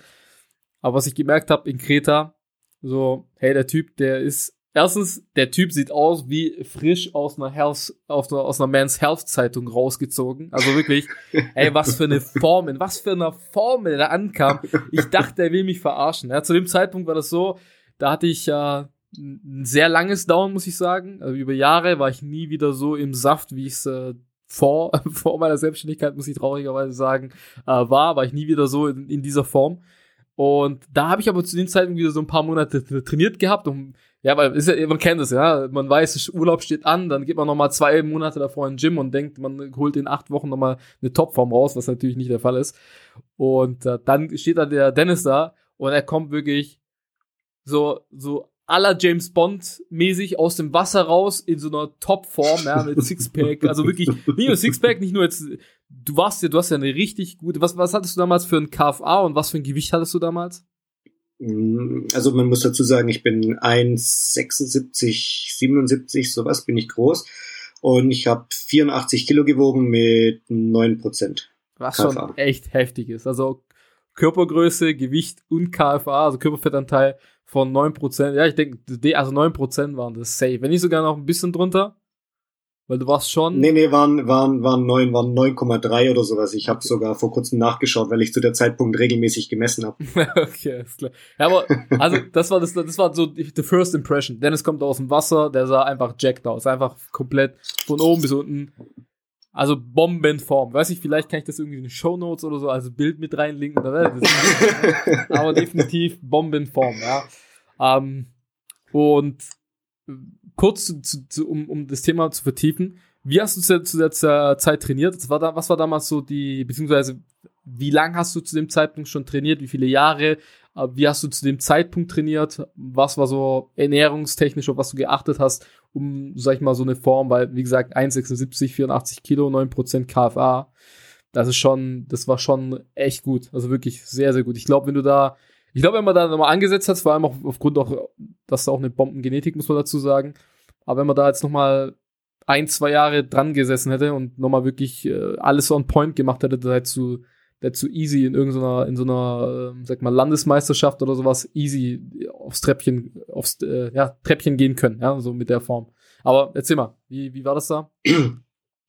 Aber was ich gemerkt habe in Kreta, so, hey, der Typ, der ist Erstens, der Typ sieht aus wie frisch aus einer Health, aus einer, aus einer Man's Health Zeitung rausgezogen. Also wirklich, *laughs* ey, was für eine Form, in was für einer Form der da ankam. Ich dachte, er will mich verarschen. Ja, zu dem Zeitpunkt war das so, da hatte ich ja äh, ein sehr langes Down, muss ich sagen. Also über Jahre war ich nie wieder so im Saft, wie ich es äh, vor, *laughs* vor meiner Selbstständigkeit, muss ich traurigerweise sagen, äh, war, war ich nie wieder so in, in dieser Form. Und da habe ich aber zu dem Zeitpunkt wieder so ein paar Monate trainiert gehabt, um ja, weil ist ja, man kennt es ja. Man weiß, Urlaub steht an, dann geht man nochmal zwei Monate davor in den Gym und denkt, man holt in acht Wochen nochmal eine Topform raus, was natürlich nicht der Fall ist. Und äh, dann steht da der Dennis da und er kommt wirklich so, so aller James Bond mäßig aus dem Wasser raus in so einer Topform, ja, mit Sixpack. Also wirklich, nicht nur Sixpack, nicht nur jetzt, du warst ja, du hast ja eine richtig gute, was, was hattest du damals für ein KFA und was für ein Gewicht hattest du damals? Mm, also man muss dazu sagen, ich bin 1,76, 77, sowas bin ich groß. Und ich habe 84 Kilo gewogen mit 9 Prozent. Was KFA. schon echt heftig ist. Also Körpergröße, Gewicht und KFA, also Körperfettanteil von 9 Prozent. Ja, ich denke, also 9 Prozent waren das safe. Wenn nicht sogar noch ein bisschen drunter. Weil du warst schon. Nee, nee, waren, waren, waren 9, waren 9,3 oder sowas. Ich habe okay. sogar vor kurzem nachgeschaut, weil ich zu der Zeitpunkt regelmäßig gemessen habe. *laughs* okay, ist klar. Ja, aber, also, *laughs* das war das, das war so die first impression. Dennis kommt aus dem Wasser, der sah einfach jacked aus. Einfach komplett von oben bis unten. Also Bombenform. Weiß ich, vielleicht kann ich das irgendwie in den Show Notes oder so als Bild mit reinlinken. *laughs* aber definitiv Bombenform, ja. Ähm, und kurz zu, zu, zu, um, um das Thema zu vertiefen. Wie hast du zu, zu der Zeit trainiert? Was war, da, was war damals so die, beziehungsweise wie lange hast du zu dem Zeitpunkt schon trainiert? Wie viele Jahre? Äh, wie hast du zu dem Zeitpunkt trainiert? Was war so ernährungstechnisch, auf was du geachtet hast, um, sag ich mal, so eine Form, weil, wie gesagt, 1,76, 84 Kilo, 9% KFA. Das ist schon, das war schon echt gut. Also wirklich sehr, sehr gut. Ich glaube, wenn du da ich glaube, wenn man da nochmal angesetzt hat, vor allem auch aufgrund auch, dass da auch eine Bombengenetik, muss man dazu sagen. Aber wenn man da jetzt nochmal ein, zwei Jahre dran gesessen hätte und nochmal wirklich äh, alles on point gemacht hätte, da hättest du, hättest du easy in irgendeiner, in so einer, äh, sag mal, Landesmeisterschaft oder sowas easy aufs Treppchen, aufs, äh, ja, Treppchen gehen können, ja, so mit der Form. Aber erzähl mal, wie, wie war das da? *clears throat*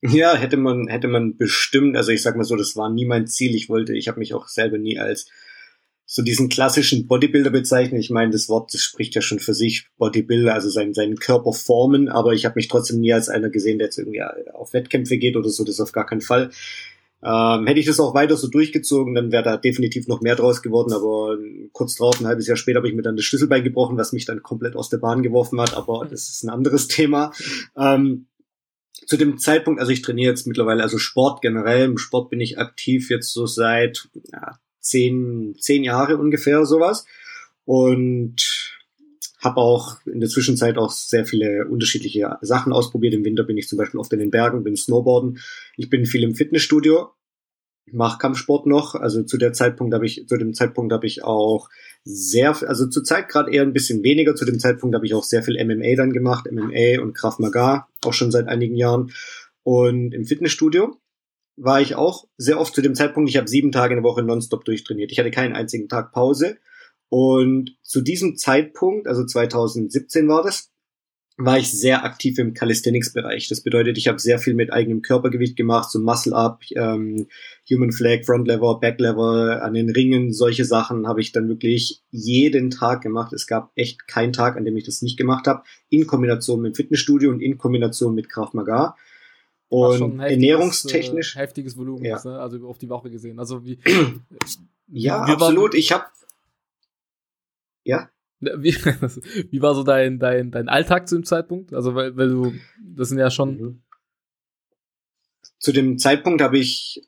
Ja, hätte man, hätte man bestimmt, also ich sag mal so, das war nie mein Ziel. Ich wollte, ich habe mich auch selber nie als so diesen klassischen Bodybuilder bezeichnen. Ich meine, das Wort das spricht ja schon für sich, Bodybuilder, also seinen, seinen Körper formen, aber ich habe mich trotzdem nie als einer gesehen, der jetzt irgendwie auf Wettkämpfe geht oder so, das auf gar keinen Fall. Ähm, hätte ich das auch weiter so durchgezogen, dann wäre da definitiv noch mehr draus geworden, aber kurz drauf, ein halbes Jahr später, habe ich mir dann das Schlüsselbein gebrochen, was mich dann komplett aus der Bahn geworfen hat, aber das ist ein anderes *laughs* Thema. Ähm, zu dem Zeitpunkt, also ich trainiere jetzt mittlerweile, also Sport generell, im Sport bin ich aktiv jetzt so seit ja, zehn, zehn Jahre ungefähr sowas. Und habe auch in der Zwischenzeit auch sehr viele unterschiedliche Sachen ausprobiert. Im Winter bin ich zum Beispiel oft in den Bergen, bin Snowboarden. Ich bin viel im Fitnessstudio, mache Kampfsport noch. Also zu der Zeitpunkt habe ich, zu dem Zeitpunkt habe ich auch sehr, also zur Zeit gerade eher ein bisschen weniger. Zu dem Zeitpunkt habe ich auch sehr viel MMA dann gemacht, MMA und Krav Maga, auch schon seit einigen Jahren. Und im Fitnessstudio war ich auch sehr oft zu dem Zeitpunkt, ich habe sieben Tage in der Woche nonstop durchtrainiert. Ich hatte keinen einzigen Tag Pause. Und zu diesem Zeitpunkt, also 2017 war das, war ich sehr aktiv im Calisthenics-Bereich. Das bedeutet, ich habe sehr viel mit eigenem Körpergewicht gemacht, so Muscle-Up, ähm, Human Flag, Front Lever, Back Lever, an den Ringen, solche Sachen habe ich dann wirklich jeden Tag gemacht. Es gab echt keinen Tag, an dem ich das nicht gemacht habe, in Kombination mit Fitnessstudio und in Kombination mit Kraft Maga. Und heftiges, ernährungstechnisch. Äh, heftiges Volumen, ja. ne? also auf die Woche gesehen. Also wie. ja, absolut. Ich habe. Ja. Wie, *laughs* wie war so dein, dein, dein Alltag zu dem Zeitpunkt? Also, weil, weil du, das sind ja schon. Mhm. Zu dem Zeitpunkt habe ich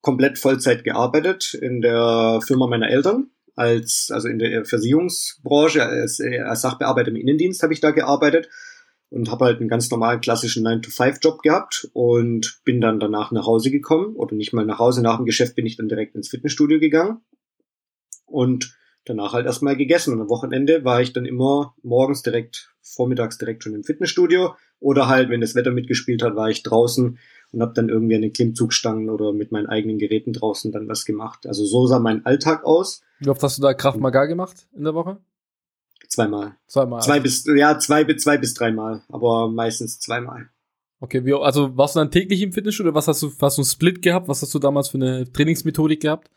komplett Vollzeit gearbeitet in der Firma meiner Eltern als also in der Versicherungsbranche als, als Sachbearbeiter im Innendienst habe ich da gearbeitet und habe halt einen ganz normalen klassischen 9-to-5-Job gehabt und bin dann danach nach Hause gekommen oder nicht mal nach Hause. Nach dem Geschäft bin ich dann direkt ins Fitnessstudio gegangen und danach halt erstmal gegessen. Und am Wochenende war ich dann immer morgens direkt, vormittags direkt schon im Fitnessstudio oder halt, wenn das Wetter mitgespielt hat, war ich draußen und habe dann irgendwie an den Klimmzugstangen oder mit meinen eigenen Geräten draußen dann was gemacht. Also so sah mein Alltag aus. Wie oft hast du da Kraft Maga gemacht in der Woche? Zweimal. Zweimal. Zwei bis, ja, zwei, zwei bis dreimal, aber meistens zweimal. Okay, wie, also warst du dann täglich im Fitnessstudio? Was hast du, hast du einen Split gehabt? Was hast du damals für eine Trainingsmethodik gehabt?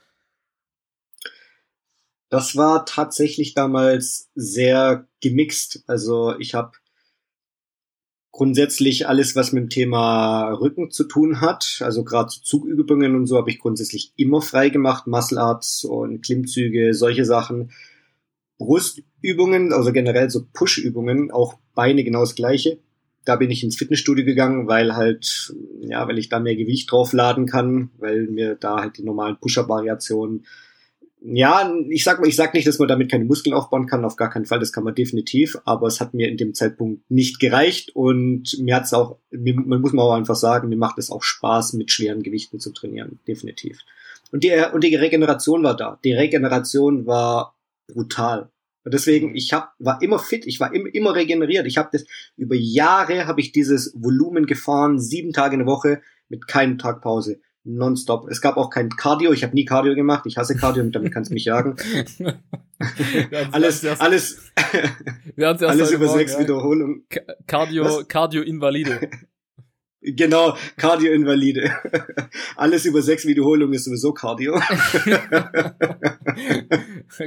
Das war tatsächlich damals sehr gemixt. Also ich habe grundsätzlich alles, was mit dem Thema Rücken zu tun hat, also gerade zu Zugübungen und so, habe ich grundsätzlich immer frei gemacht, Muscle-Ups und Klimmzüge, solche Sachen. Brustübungen, also generell so Push-Übungen, auch Beine genau das gleiche. Da bin ich ins Fitnessstudio gegangen, weil halt, ja, weil ich da mehr Gewicht draufladen kann, weil mir da halt die normalen Push-Up-Variationen ja, ich sag mal, ich sag nicht, dass man damit keine Muskeln aufbauen kann, auf gar keinen Fall, das kann man definitiv, aber es hat mir in dem Zeitpunkt nicht gereicht und mir hat's auch, man muss mal auch einfach sagen, mir macht es auch Spaß, mit schweren Gewichten zu trainieren, definitiv. Und die, und die Regeneration war da. Die Regeneration war brutal. Und deswegen, ich hab, war immer fit, ich war immer, immer regeneriert. Ich habe das über Jahre habe ich dieses Volumen gefahren, sieben Tage in der Woche mit keinem Tag Pause nonstop. Es gab auch kein Cardio. Ich habe nie Cardio gemacht. Ich hasse Cardio und damit kannst du mich jagen. *laughs* alles, erst, alles, alles *laughs* über sechs. Wiederholungen. Cardio, Cardio Invalide. *laughs* Genau, Cardio-Invalide. Alles über sechs Wiederholungen ist sowieso Cardio.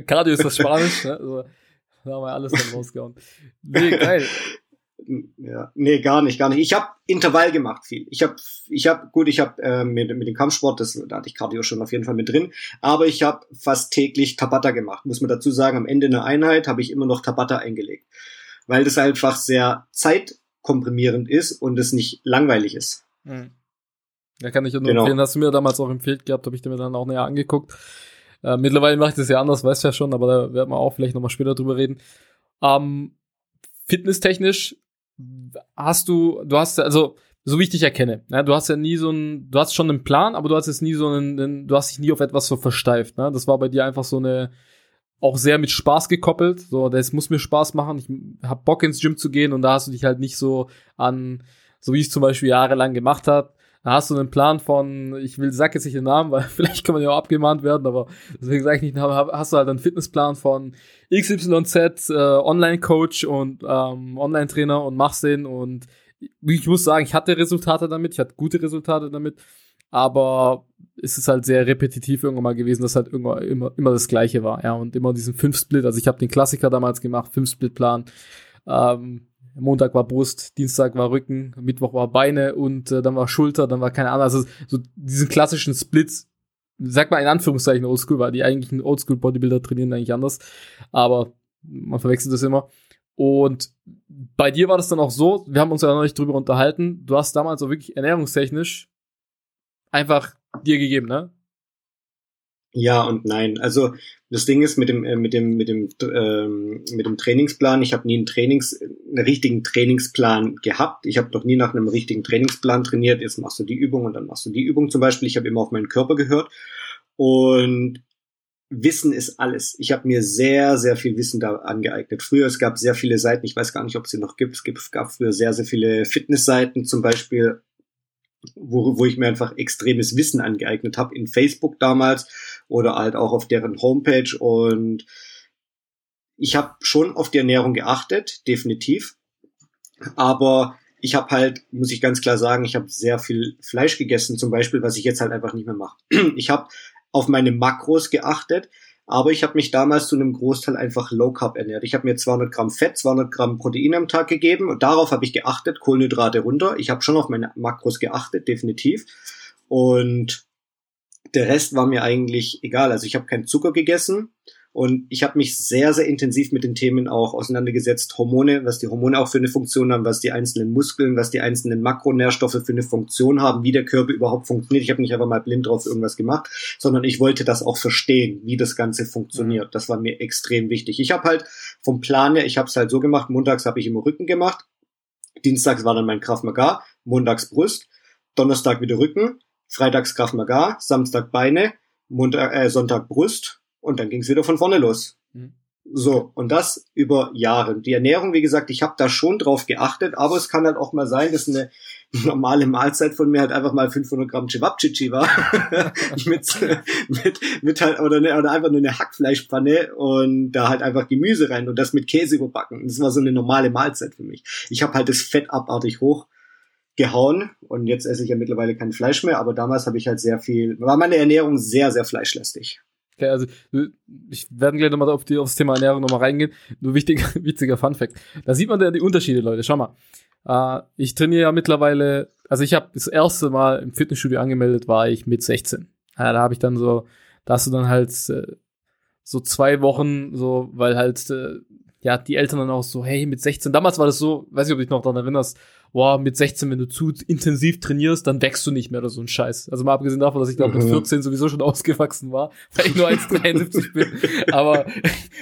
Cardio ist das Spanisch, ne? Also, da haben wir alles dann rausgehauen. Nee, geil. Ja, nee, gar nicht, gar nicht. Ich habe Intervall gemacht viel. Ich habe, ich habe, gut, ich habe äh, mit, mit dem Kampfsport, das, da hatte ich Cardio schon auf jeden Fall mit drin, aber ich habe fast täglich Tabata gemacht. Muss man dazu sagen, am Ende einer Einheit habe ich immer noch Tabata eingelegt, weil das einfach sehr zeitkomprimierend ist und es nicht langweilig ist. Mhm. Ja, kann ich nur genau. empfehlen. Hast du mir damals auch empfiehlt gehabt, habe ich mir dann auch näher angeguckt. Äh, mittlerweile mache ich das ja anders, weißt du ja schon, aber da werden wir auch vielleicht nochmal später drüber reden. Ähm, fitnesstechnisch hast du, du hast, also, so wie ich dich erkenne, ne? du hast ja nie so ein, du hast schon einen Plan, aber du hast jetzt nie so einen, du hast dich nie auf etwas so versteift, ne? Das war bei dir einfach so eine, auch sehr mit Spaß gekoppelt, so, das muss mir Spaß machen, ich hab Bock ins Gym zu gehen und da hast du dich halt nicht so an, so wie ich es zum Beispiel jahrelang gemacht habe, da hast du einen Plan von, ich will, sag jetzt nicht den Namen, weil *laughs* vielleicht kann man ja auch abgemahnt werden, aber deswegen sage ich nicht, hast du halt einen Fitnessplan von XYZ, äh, Online-Coach und ähm, Online-Trainer und machst den und ich muss sagen, ich hatte Resultate damit, ich hatte gute Resultate damit, aber es ist halt sehr repetitiv irgendwann mal gewesen, dass halt immer, immer das Gleiche war, ja, und immer diesen Fünf-Split, also ich habe den Klassiker damals gemacht, Fünf-Split-Plan, ähm, Montag war Brust, Dienstag war Rücken, Mittwoch war Beine und äh, dann war Schulter, dann war keine Ahnung. Also so diesen klassischen Splits, sag mal in Anführungszeichen Oldschool, weil die eigentlichen Oldschool-Bodybuilder trainieren eigentlich anders. Aber man verwechselt das immer. Und bei dir war das dann auch so, wir haben uns ja noch nicht drüber unterhalten, du hast damals auch wirklich ernährungstechnisch einfach dir gegeben, ne? Ja und nein. Also das Ding ist mit dem äh, mit dem mit dem ähm, mit dem Trainingsplan. Ich habe nie einen Trainings einen richtigen Trainingsplan gehabt. Ich habe noch nie nach einem richtigen Trainingsplan trainiert. Jetzt machst du die Übung und dann machst du die Übung zum Beispiel. Ich habe immer auf meinen Körper gehört und Wissen ist alles. Ich habe mir sehr, sehr viel Wissen da angeeignet. Früher, es gab sehr viele Seiten, ich weiß gar nicht, ob es sie noch gibt. Es gab früher sehr, sehr viele Fitnessseiten zum Beispiel, wo, wo ich mir einfach extremes Wissen angeeignet habe, in Facebook damals oder halt auch auf deren Homepage. Und ich habe schon auf die Ernährung geachtet, definitiv. Aber ich habe halt, muss ich ganz klar sagen, ich habe sehr viel Fleisch gegessen, zum Beispiel, was ich jetzt halt einfach nicht mehr mache. *clears throat* Ich habe auf meine Makros geachtet, aber ich habe mich damals zu einem Großteil einfach Low Carb ernährt. Ich habe mir 200 Gramm Fett, 200 Gramm Protein am Tag gegeben und darauf habe ich geachtet, Kohlenhydrate runter. Ich habe schon auf meine Makros geachtet, definitiv. Und der Rest war mir eigentlich egal. Also ich habe keinen Zucker gegessen und ich habe mich sehr, sehr intensiv mit den Themen auch auseinandergesetzt. Hormone, was die Hormone auch für eine Funktion haben, was die einzelnen Muskeln, was die einzelnen Makronährstoffe für eine Funktion haben, wie der Körper überhaupt funktioniert. Ich habe nicht einfach mal blind drauf irgendwas gemacht, sondern ich wollte das auch verstehen, wie das Ganze funktioniert. Das war mir extrem wichtig. Ich habe halt vom Plan her, ich habe es halt so gemacht, montags habe ich immer Rücken gemacht, dienstags war dann mein Kraft Maga, montags Brust, Donnerstag wieder Rücken, freitags Kraft Maga, Samstag Beine, Montag, äh, Sonntag Brust, und dann ging es wieder von vorne los. Mhm. So, und das über Jahre. Die Ernährung, wie gesagt, ich habe da schon drauf geachtet, aber es kann halt auch mal sein, dass eine *laughs* normale Mahlzeit von mir halt einfach mal 500 Gramm Cevapcici war. *laughs* mit, mit, mit halt, oder, ne, oder einfach nur eine Hackfleischpfanne und da halt einfach Gemüse rein und das mit Käse überbacken. Das war so eine normale Mahlzeit für mich. Ich habe halt das Fett abartig hoch gehauen und jetzt esse ich ja mittlerweile kein Fleisch mehr, aber damals habe ich halt sehr viel, war meine Ernährung sehr, sehr fleischlästig. Okay, also ich werde gleich nochmal auf die, aufs Thema Ernährung nochmal reingehen. Nur wichtiger, *laughs* witziger Fun-Fact. Da sieht man ja die Unterschiede, Leute. Schau mal. Äh, ich trainiere ja mittlerweile, also ich habe das erste Mal im Fitnessstudio angemeldet, war ich mit 16. Ja, da habe ich dann so, da hast du dann halt äh, so zwei Wochen, so, weil halt, äh, ja, die Eltern dann auch so, hey, mit 16, damals war das so, weiß ich, ob du dich noch daran erinnerst, boah, mit 16, wenn du zu intensiv trainierst, dann wächst du nicht mehr oder so ein Scheiß. Also mal abgesehen davon, dass ich glaube mit 14 mhm. sowieso schon *laughs* ausgewachsen war, weil ich nur 1,73 bin. *laughs* Aber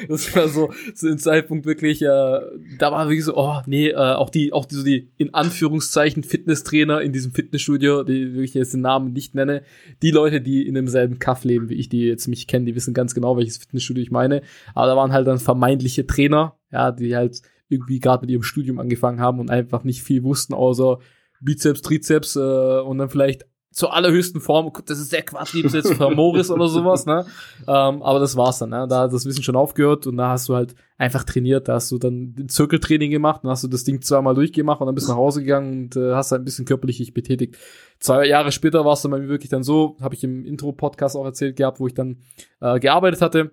das war so zu dem Zeitpunkt wirklich, äh, da war wirklich so, oh nee, äh, auch die, auch die, so die in Anführungszeichen Fitnesstrainer in diesem Fitnessstudio, die ich jetzt den Namen nicht nenne, die Leute, die in demselben Kaff leben wie ich, die jetzt mich kennen, die wissen ganz genau, welches Fitnessstudio ich meine. Aber da waren halt dann vermeintliche Trainer, ja, die halt irgendwie gerade mit ihrem Studium angefangen haben und einfach nicht viel wussten, außer Bizeps, Trizeps äh, und dann vielleicht zur allerhöchsten Form, das ist der Quadrizeps *laughs* femoris oder sowas, ne? Ähm, aber das war's dann, ne? Da hat das Wissen schon aufgehört und da hast du halt einfach trainiert, da hast du dann Zirkeltraining gemacht, dann hast du das Ding zweimal durchgemacht und dann bist du nach Hause gegangen und äh, hast halt ein bisschen körperlich dich betätigt. Zwei Jahre später war es dann bei mir wirklich dann so, habe ich im Intro-Podcast auch erzählt gehabt, wo ich dann äh, gearbeitet hatte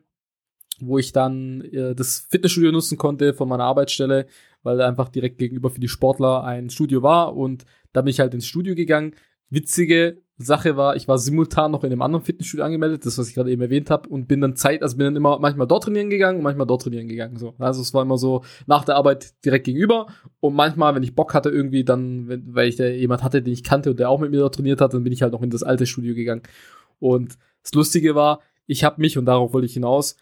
wo ich dann äh, das Fitnessstudio nutzen konnte von meiner Arbeitsstelle, weil einfach direkt gegenüber für die Sportler ein Studio war und da bin ich halt ins Studio gegangen. Witzige Sache war, ich war simultan noch in einem anderen Fitnessstudio angemeldet, das was ich gerade eben erwähnt habe und bin dann Zeit, also bin dann immer manchmal dort trainieren gegangen und manchmal dort trainieren gegangen so. Also es war immer so nach der Arbeit direkt gegenüber und manchmal, wenn ich Bock hatte irgendwie, dann wenn, weil ich da jemand hatte, den ich kannte und der auch mit mir dort trainiert hat, dann bin ich halt noch in das alte Studio gegangen. Und das Lustige war, ich habe mich und darauf wollte ich hinaus,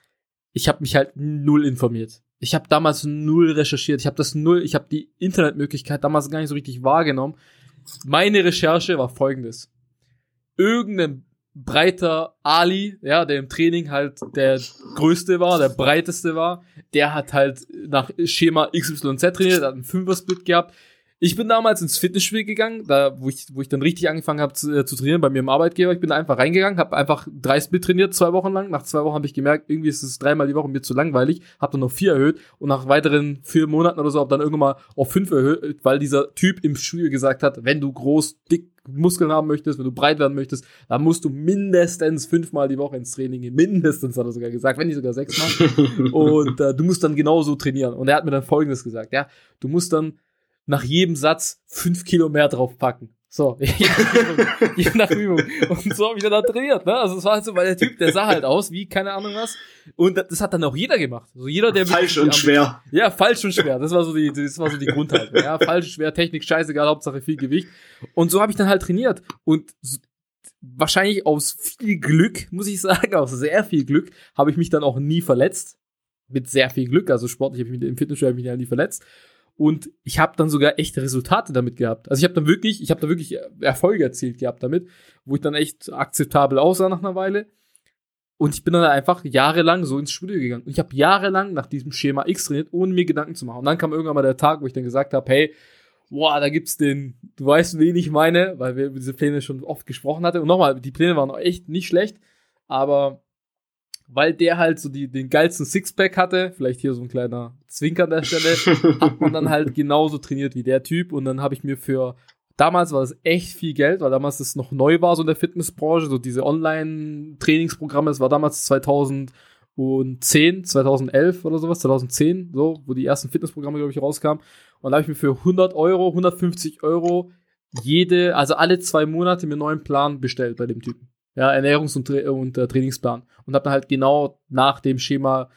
ich habe mich halt null informiert. Ich habe damals null recherchiert. Ich habe das null, ich habe die Internetmöglichkeit damals gar nicht so richtig wahrgenommen. Meine Recherche war folgendes. Irgendein breiter Ali, ja, der im Training halt der größte war, der breiteste war, der hat halt nach Schema XYZ trainiert, hat einen Fünfer-Split gehabt, ich bin damals ins Fitnessstudio gegangen, da wo ich, wo ich dann richtig angefangen habe zu, äh, zu, trainieren bei mir im Arbeitgeber. Ich bin da einfach reingegangen, habe einfach drei Split trainiert, zwei Wochen lang. Nach zwei Wochen habe ich gemerkt, irgendwie ist es dreimal die Woche mir zu langweilig. Habe dann noch vier erhöht und nach weiteren vier Monaten oder so habe dann irgendwann mal auf fünf erhöht, weil dieser Typ im Studio gesagt hat, wenn du groß, dick Muskeln haben möchtest, wenn du breit werden möchtest, dann musst du mindestens fünfmal die Woche ins Training gehen. Mindestens hat er sogar gesagt, wenn nicht sogar sechsmal. *laughs* und äh, du musst dann genauso trainieren. Und er hat mir dann Folgendes gesagt, ja, du musst dann nach jedem Satz fünf Kilo mehr draufpacken. So, *laughs* je nach Übung. Und so habe ich dann da trainiert, ne? Also es war halt so, weil der Typ, der sah halt aus wie, keine Ahnung was. Und das hat dann auch jeder gemacht. Also jeder, der Falsch und schwer. Ja, falsch und schwer. Das war so die, das war so die Grundhaltung. Ja, falsch, schwer, Technik, scheißegal, Hauptsache viel Gewicht. Und so habe ich dann halt trainiert. Und so, wahrscheinlich aus viel Glück, muss ich sagen, aus sehr viel Glück, habe ich mich dann auch nie verletzt. Mit sehr viel Glück. Also sportlich habe ich mich im Fitnessstudio mich ja nie verletzt. Und ich habe dann sogar echte Resultate damit gehabt. Also ich habe dann wirklich, ich habe da wirklich Erfolge erzielt gehabt damit, wo ich dann echt akzeptabel aussah nach einer Weile. Und ich bin dann einfach jahrelang so ins Studio gegangen. Und ich habe jahrelang nach diesem Schema X trainiert, ohne mir Gedanken zu machen. Und dann kam irgendwann mal der Tag, wo ich dann gesagt habe, hey, boah, da gibt's den, du weißt, wen ich meine, weil wir über diese Pläne schon oft gesprochen hatten. Und nochmal, die Pläne waren auch echt nicht schlecht, aber weil der halt so die, den geilsten Sixpack hatte, vielleicht hier so ein kleiner Zwinker an der Stelle, *laughs* hat man dann halt genauso trainiert wie der Typ und dann habe ich mir für damals war das echt viel Geld, weil damals das noch neu war so in der Fitnessbranche, so diese Online-Trainingsprogramme, es war damals 2010, 2011 oder sowas, 2010, so, wo die ersten Fitnessprogramme, glaube ich, rauskamen. Und da habe ich mir für 100 Euro, 150 Euro jede, also alle zwei Monate mir einen neuen Plan bestellt bei dem Typen. Ja, Ernährungs- und, und äh, Trainingsplan. Und habe dann halt genau nach dem Schema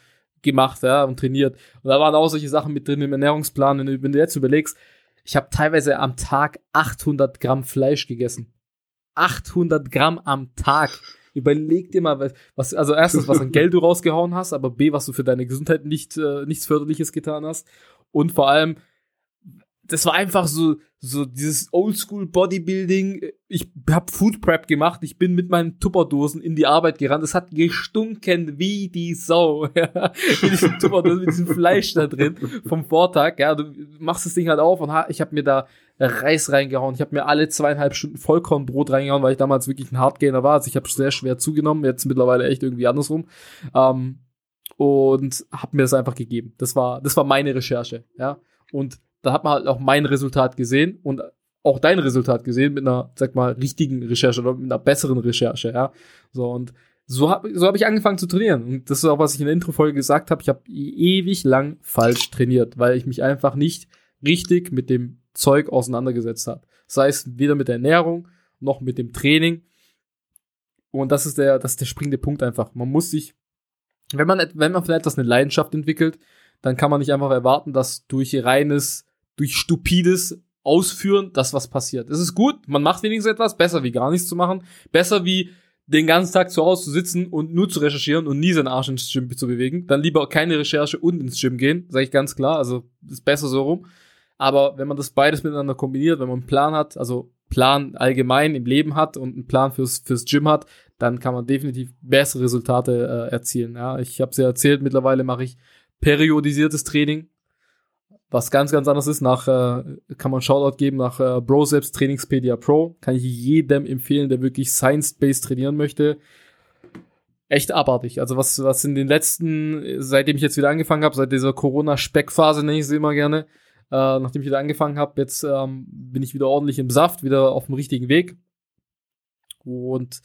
gemacht, ja, und trainiert. Und da waren auch solche Sachen mit drin im Ernährungsplan. Wenn du, wenn du jetzt überlegst, ich habe teilweise am Tag 800 Gramm Fleisch gegessen. 800 Gramm am Tag. Überleg dir mal, was, also erstens, was an *laughs* Geld du rausgehauen hast, aber B, was du für deine Gesundheit nicht, äh, nichts Förderliches getan hast. Und vor allem, das war einfach so, so dieses Oldschool Bodybuilding. Ich hab Food Prep gemacht. Ich bin mit meinen Tupperdosen in die Arbeit gerannt. Es hat gestunken wie die Sau. *laughs* Mit diesen Tupperdosen, mit diesem Fleisch da drin vom Vortag. Ja, du machst das Ding halt auf und ich habe mir da Reis reingehauen. Ich habe mir alle zweieinhalb Stunden Vollkornbrot reingehauen, weil ich damals wirklich ein Hardgainer war. Also ich habe sehr schwer zugenommen. Jetzt mittlerweile echt irgendwie andersrum. Ähm, und habe mir das einfach gegeben. Das war, das war meine Recherche. Ja, und da hat man halt auch mein Resultat gesehen und auch dein Resultat gesehen mit einer, sag mal, richtigen Recherche oder mit einer besseren Recherche, ja. So und so habe so hab ich angefangen zu trainieren. Und das ist auch, was ich in der Intro-Folge gesagt habe. Ich habe ewig lang falsch trainiert, weil ich mich einfach nicht richtig mit dem Zeug auseinandergesetzt habe. Sei es weder mit der Ernährung noch mit dem Training. Und das ist der, das ist der springende Punkt einfach. Man muss sich, wenn man, wenn man für etwas eine Leidenschaft entwickelt, dann kann man nicht einfach erwarten, dass durch reines durch stupides Ausführen das, was passiert. Es ist gut, man macht wenigstens etwas, besser wie gar nichts zu machen, besser wie den ganzen Tag zu Hause zu sitzen und nur zu recherchieren und nie seinen Arsch ins Gym zu bewegen. Dann lieber keine Recherche und ins Gym gehen, sage ich ganz klar. Also ist besser so rum. Aber wenn man das beides miteinander kombiniert, wenn man einen Plan hat, also Plan allgemein im Leben hat und einen Plan fürs, fürs Gym hat, dann kann man definitiv bessere Resultate äh, erzielen. Ja, ich habe es ja erzählt, mittlerweile mache ich periodisiertes Training was ganz, ganz anders ist. Nach, äh, kann man Shoutout geben nach äh, Broseps Trainingspedia Pro. Kann ich jedem empfehlen, der wirklich Science-Based trainieren möchte. Echt abartig. Also was, was in den letzten, seitdem ich jetzt wieder angefangen habe, seit dieser Corona-Speckphase nenne ich sie immer gerne, äh, nachdem ich wieder angefangen habe, jetzt ähm, bin ich wieder ordentlich im Saft, wieder auf dem richtigen Weg. Und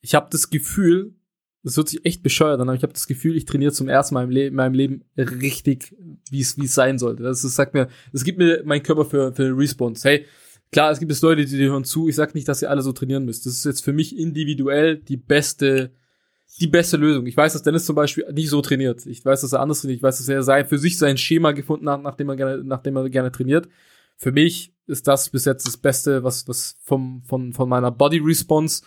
ich habe das Gefühl, das hört sich echt bescheuert an, aber ich habe das Gefühl, ich trainiere zum ersten Mal im in meinem Leben richtig, wie es wie es sein sollte. Das, das sagt mir, das gibt mir mein Körper für, für Response. Hey, klar, es gibt es Leute, die, die hören zu. Ich sag nicht, dass ihr alle so trainieren müsst. Das ist jetzt für mich individuell die beste, die beste Lösung. Ich weiß, dass Dennis zum Beispiel nicht so trainiert. Ich weiß, dass er anders trainiert. Ich weiß, dass er sein, für sich sein Schema gefunden hat, nachdem er gerne, nachdem er gerne trainiert. Für mich ist das bis jetzt das Beste, was, was vom, von, von meiner Body Response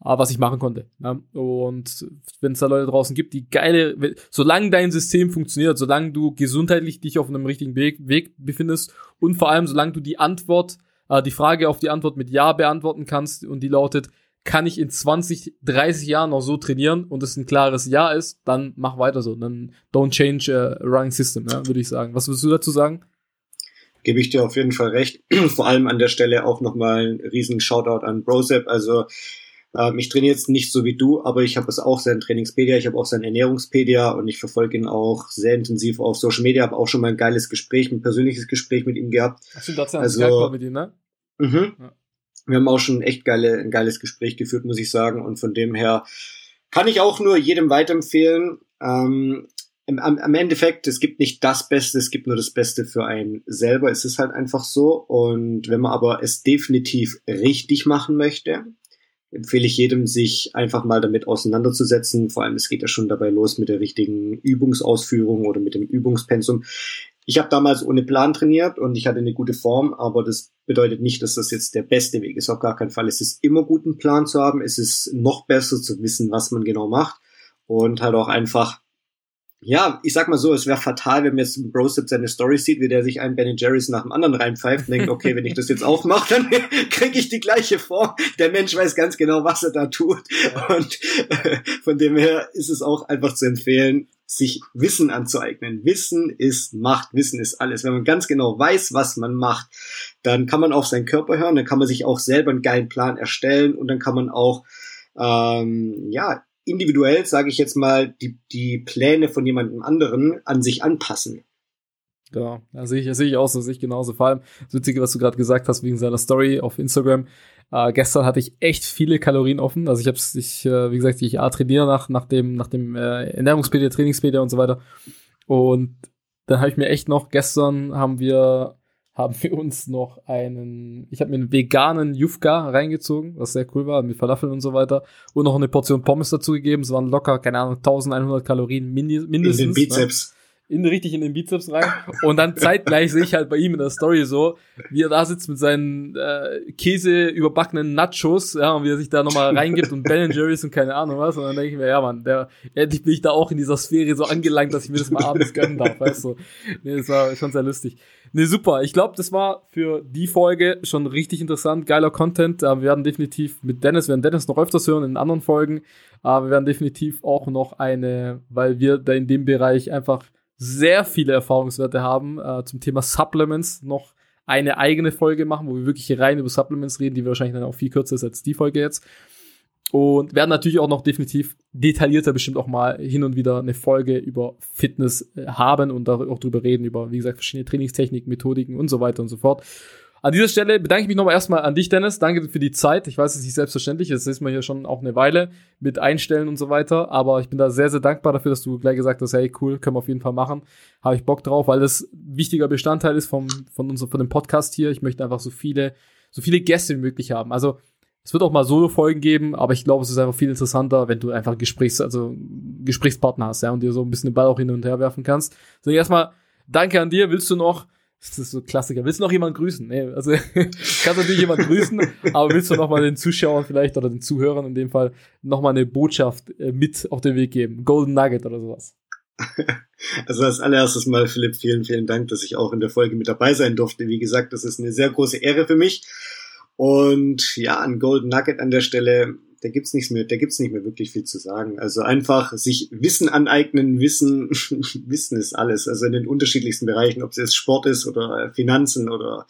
was ich machen konnte. Ja. Und wenn es da Leute draußen gibt, die geile, solange dein System funktioniert, solange du gesundheitlich dich auf einem richtigen Weg, Weg befindest und vor allem solange du die Antwort, äh, die Frage auf die Antwort mit Ja beantworten kannst und die lautet, kann ich in 20, 30 Jahren noch so trainieren und es ein klares Ja ist, dann mach weiter so. Dann don't change uh, running system, ja, würde ich sagen. Was würdest du dazu sagen? Gebe ich dir auf jeden Fall recht. *clears throat* Vor allem an der Stelle auch nochmal ein riesen Shoutout an Brosep. Also ähm, ich trainiere jetzt nicht so wie du, aber ich habe es auch sein Trainingspedia, ich habe auch sein Ernährungspedia und ich verfolge ihn auch sehr intensiv auf Social Media, habe auch schon mal ein geiles Gespräch, ein persönliches Gespräch mit ihm gehabt. Hast du dazu also, mit ihm, ne? Mhm. Ja. Wir haben auch schon echt geile, ein geiles Gespräch geführt, muss ich sagen. Und von dem her kann ich auch nur jedem weiterempfehlen. Ähm, im, am, am Endeffekt, es gibt nicht das Beste, es gibt nur das Beste für einen selber. Es ist halt einfach so. Und wenn man aber es definitiv richtig machen möchte, empfehle ich jedem, sich einfach mal damit auseinanderzusetzen. Vor allem, es geht ja schon dabei los mit der richtigen Übungsausführung oder mit dem Übungspensum. Ich habe damals ohne Plan trainiert und ich hatte eine gute Form, aber das bedeutet nicht, dass das jetzt der beste Weg ist. Auf gar keinen Fall. Es ist immer gut, einen Plan zu haben. Es ist noch besser zu wissen, was man genau macht und halt auch einfach ja, ich sag mal so, es wäre fatal, wenn jetzt Brosip seine Story sieht, wie der sich einen Ben Jerry's nach dem anderen reinpfeift und denkt, okay, wenn ich das jetzt auch mache, dann *laughs* kriege ich die gleiche Form. Der Mensch weiß ganz genau, was er da tut. Ja. Und äh, von dem her ist es auch einfach zu empfehlen, sich Wissen anzueignen. Wissen ist Macht, Wissen ist alles. Wenn man ganz genau weiß, was man macht, dann kann man auf seinen Körper hören, dann kann man sich auch selber einen geilen Plan erstellen und dann kann man auch ähm, ja individuell, sage ich jetzt mal, die, die Pläne von jemandem anderen an sich anpassen. Genau, da sehe ich, sehe ich auch so, sehe ich genauso. Vor allem das Witzige, was du gerade gesagt hast, wegen seiner Story auf Instagram. Äh, gestern hatte ich echt viele Kalorien offen. Also ich habe ich, äh, wie gesagt, ich trainiere nach, nach dem, nach dem äh, Ernährungspedia, Trainingspedia und so weiter. Und dann habe ich mir echt noch, gestern haben wir, haben wir uns noch einen, ich habe mir einen veganen Jufka reingezogen, was sehr cool war, mit Falafeln und so weiter. Und noch eine Portion Pommes dazu gegeben. Es waren locker, keine Ahnung, 1100 Kalorien mindestens. In den Bizeps. Ne? In, richtig in den Bizeps rein. *laughs* Und dann zeitgleich sehe ich halt bei ihm in der Story so, wie er da sitzt mit seinen äh, Käse überbackenen Nachos, ja, und wie er sich da nochmal reingibt und Ben Jerry's und keine Ahnung was. Und dann denke ich mir, ja man, der, endlich bin ich da auch in dieser Sphäre so angelangt, dass ich mir das mal abends gönnen darf, weißt du. Nee, das war schon sehr lustig. Nee, super. Ich glaube, das war für die Folge schon richtig interessant, geiler Content. Wir werden definitiv mit Dennis, wir werden Dennis noch öfters hören in anderen Folgen. Aber wir werden definitiv auch noch eine, weil wir da in dem Bereich einfach sehr viele Erfahrungswerte haben äh, zum Thema Supplements noch eine eigene Folge machen, wo wir wirklich rein über Supplements reden, die wahrscheinlich dann auch viel kürzer ist als die Folge jetzt. Und werden natürlich auch noch definitiv detaillierter bestimmt auch mal hin und wieder eine Folge über Fitness äh, haben und auch drüber reden, über, wie gesagt, verschiedene Trainingstechniken, Methodiken und so weiter und so fort. An dieser Stelle bedanke ich mich nochmal erstmal an dich, Dennis. Danke für die Zeit. Ich weiß, es ist nicht selbstverständlich. Jetzt ist man hier schon auch eine Weile mit Einstellen und so weiter. Aber ich bin da sehr, sehr dankbar dafür, dass du gleich gesagt hast, hey, cool, können wir auf jeden Fall machen. Habe ich Bock drauf, weil das wichtiger Bestandteil ist vom, von unserem, von dem Podcast hier. Ich möchte einfach so viele, so viele Gäste wie möglich haben. Also, es wird auch mal Solo-Folgen geben, aber ich glaube, es ist einfach viel interessanter, wenn du einfach Gesprächs, also Gesprächspartner hast, ja, und dir so ein bisschen den Ball auch hin und her werfen kannst. So, erstmal danke an dir. Willst du noch das ist so Klassiker. Willst du noch jemanden grüßen? Nee, also *laughs* kannst natürlich jemanden grüßen, aber willst du noch mal den Zuschauern vielleicht oder den Zuhörern in dem Fall noch mal eine Botschaft äh, mit auf den Weg geben? Golden Nugget oder sowas? *laughs* Also als allererstes mal, Philipp, vielen, vielen Dank, dass ich auch in der Folge mit dabei sein durfte. Wie gesagt, das ist eine sehr große Ehre für mich. Und ja, ein Golden Nugget an der Stelle da gibt's nichts mehr, da gibt's nicht mehr wirklich viel zu sagen. Also einfach sich Wissen aneignen, Wissen, *laughs* Wissen ist alles. Also in den unterschiedlichsten Bereichen, ob es jetzt Sport ist oder Finanzen oder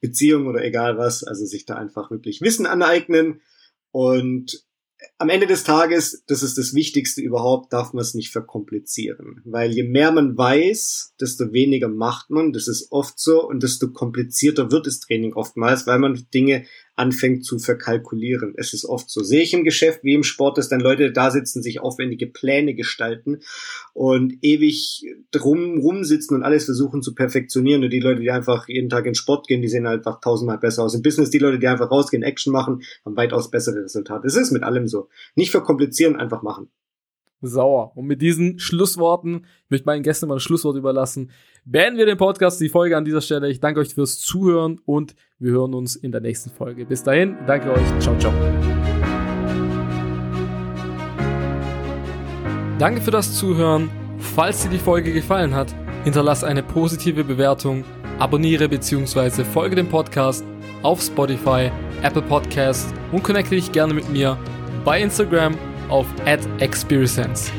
Beziehung oder egal was. Also sich da einfach wirklich Wissen aneignen und am Ende des Tages, das ist das Wichtigste überhaupt, darf man es nicht verkomplizieren. Weil je mehr man weiß, desto weniger macht man. Das ist oft so und desto komplizierter wird das Training oftmals, weil man Dinge anfängt zu verkalkulieren. Es ist oft so. Sehe ich im Geschäft wie im Sport, dass dann Leute da sitzen, sich aufwendige Pläne gestalten und ewig drum rumsitzen und alles versuchen zu perfektionieren. Und die Leute, die einfach jeden Tag in Sport gehen, die sehen einfach tausendmal besser aus. Im Business, die Leute, die einfach rausgehen, Action machen, haben weitaus bessere Resultate. Es ist mit allem so. Nicht verkomplizieren, einfach machen sauer. Und mit diesen Schlussworten, ich möchte meinen Gästen mal ein Schlusswort überlassen, beenden wir den Podcast, die Folge an dieser Stelle. Ich danke euch fürs Zuhören und wir hören uns in der nächsten Folge. Bis dahin, danke euch. Ciao, ciao. Danke für das Zuhören. Falls dir die Folge gefallen hat, hinterlass eine positive Bewertung, abonniere bzw. folge dem Podcast auf Spotify, Apple Podcasts und connecte dich gerne mit mir bei Instagram auf @experience.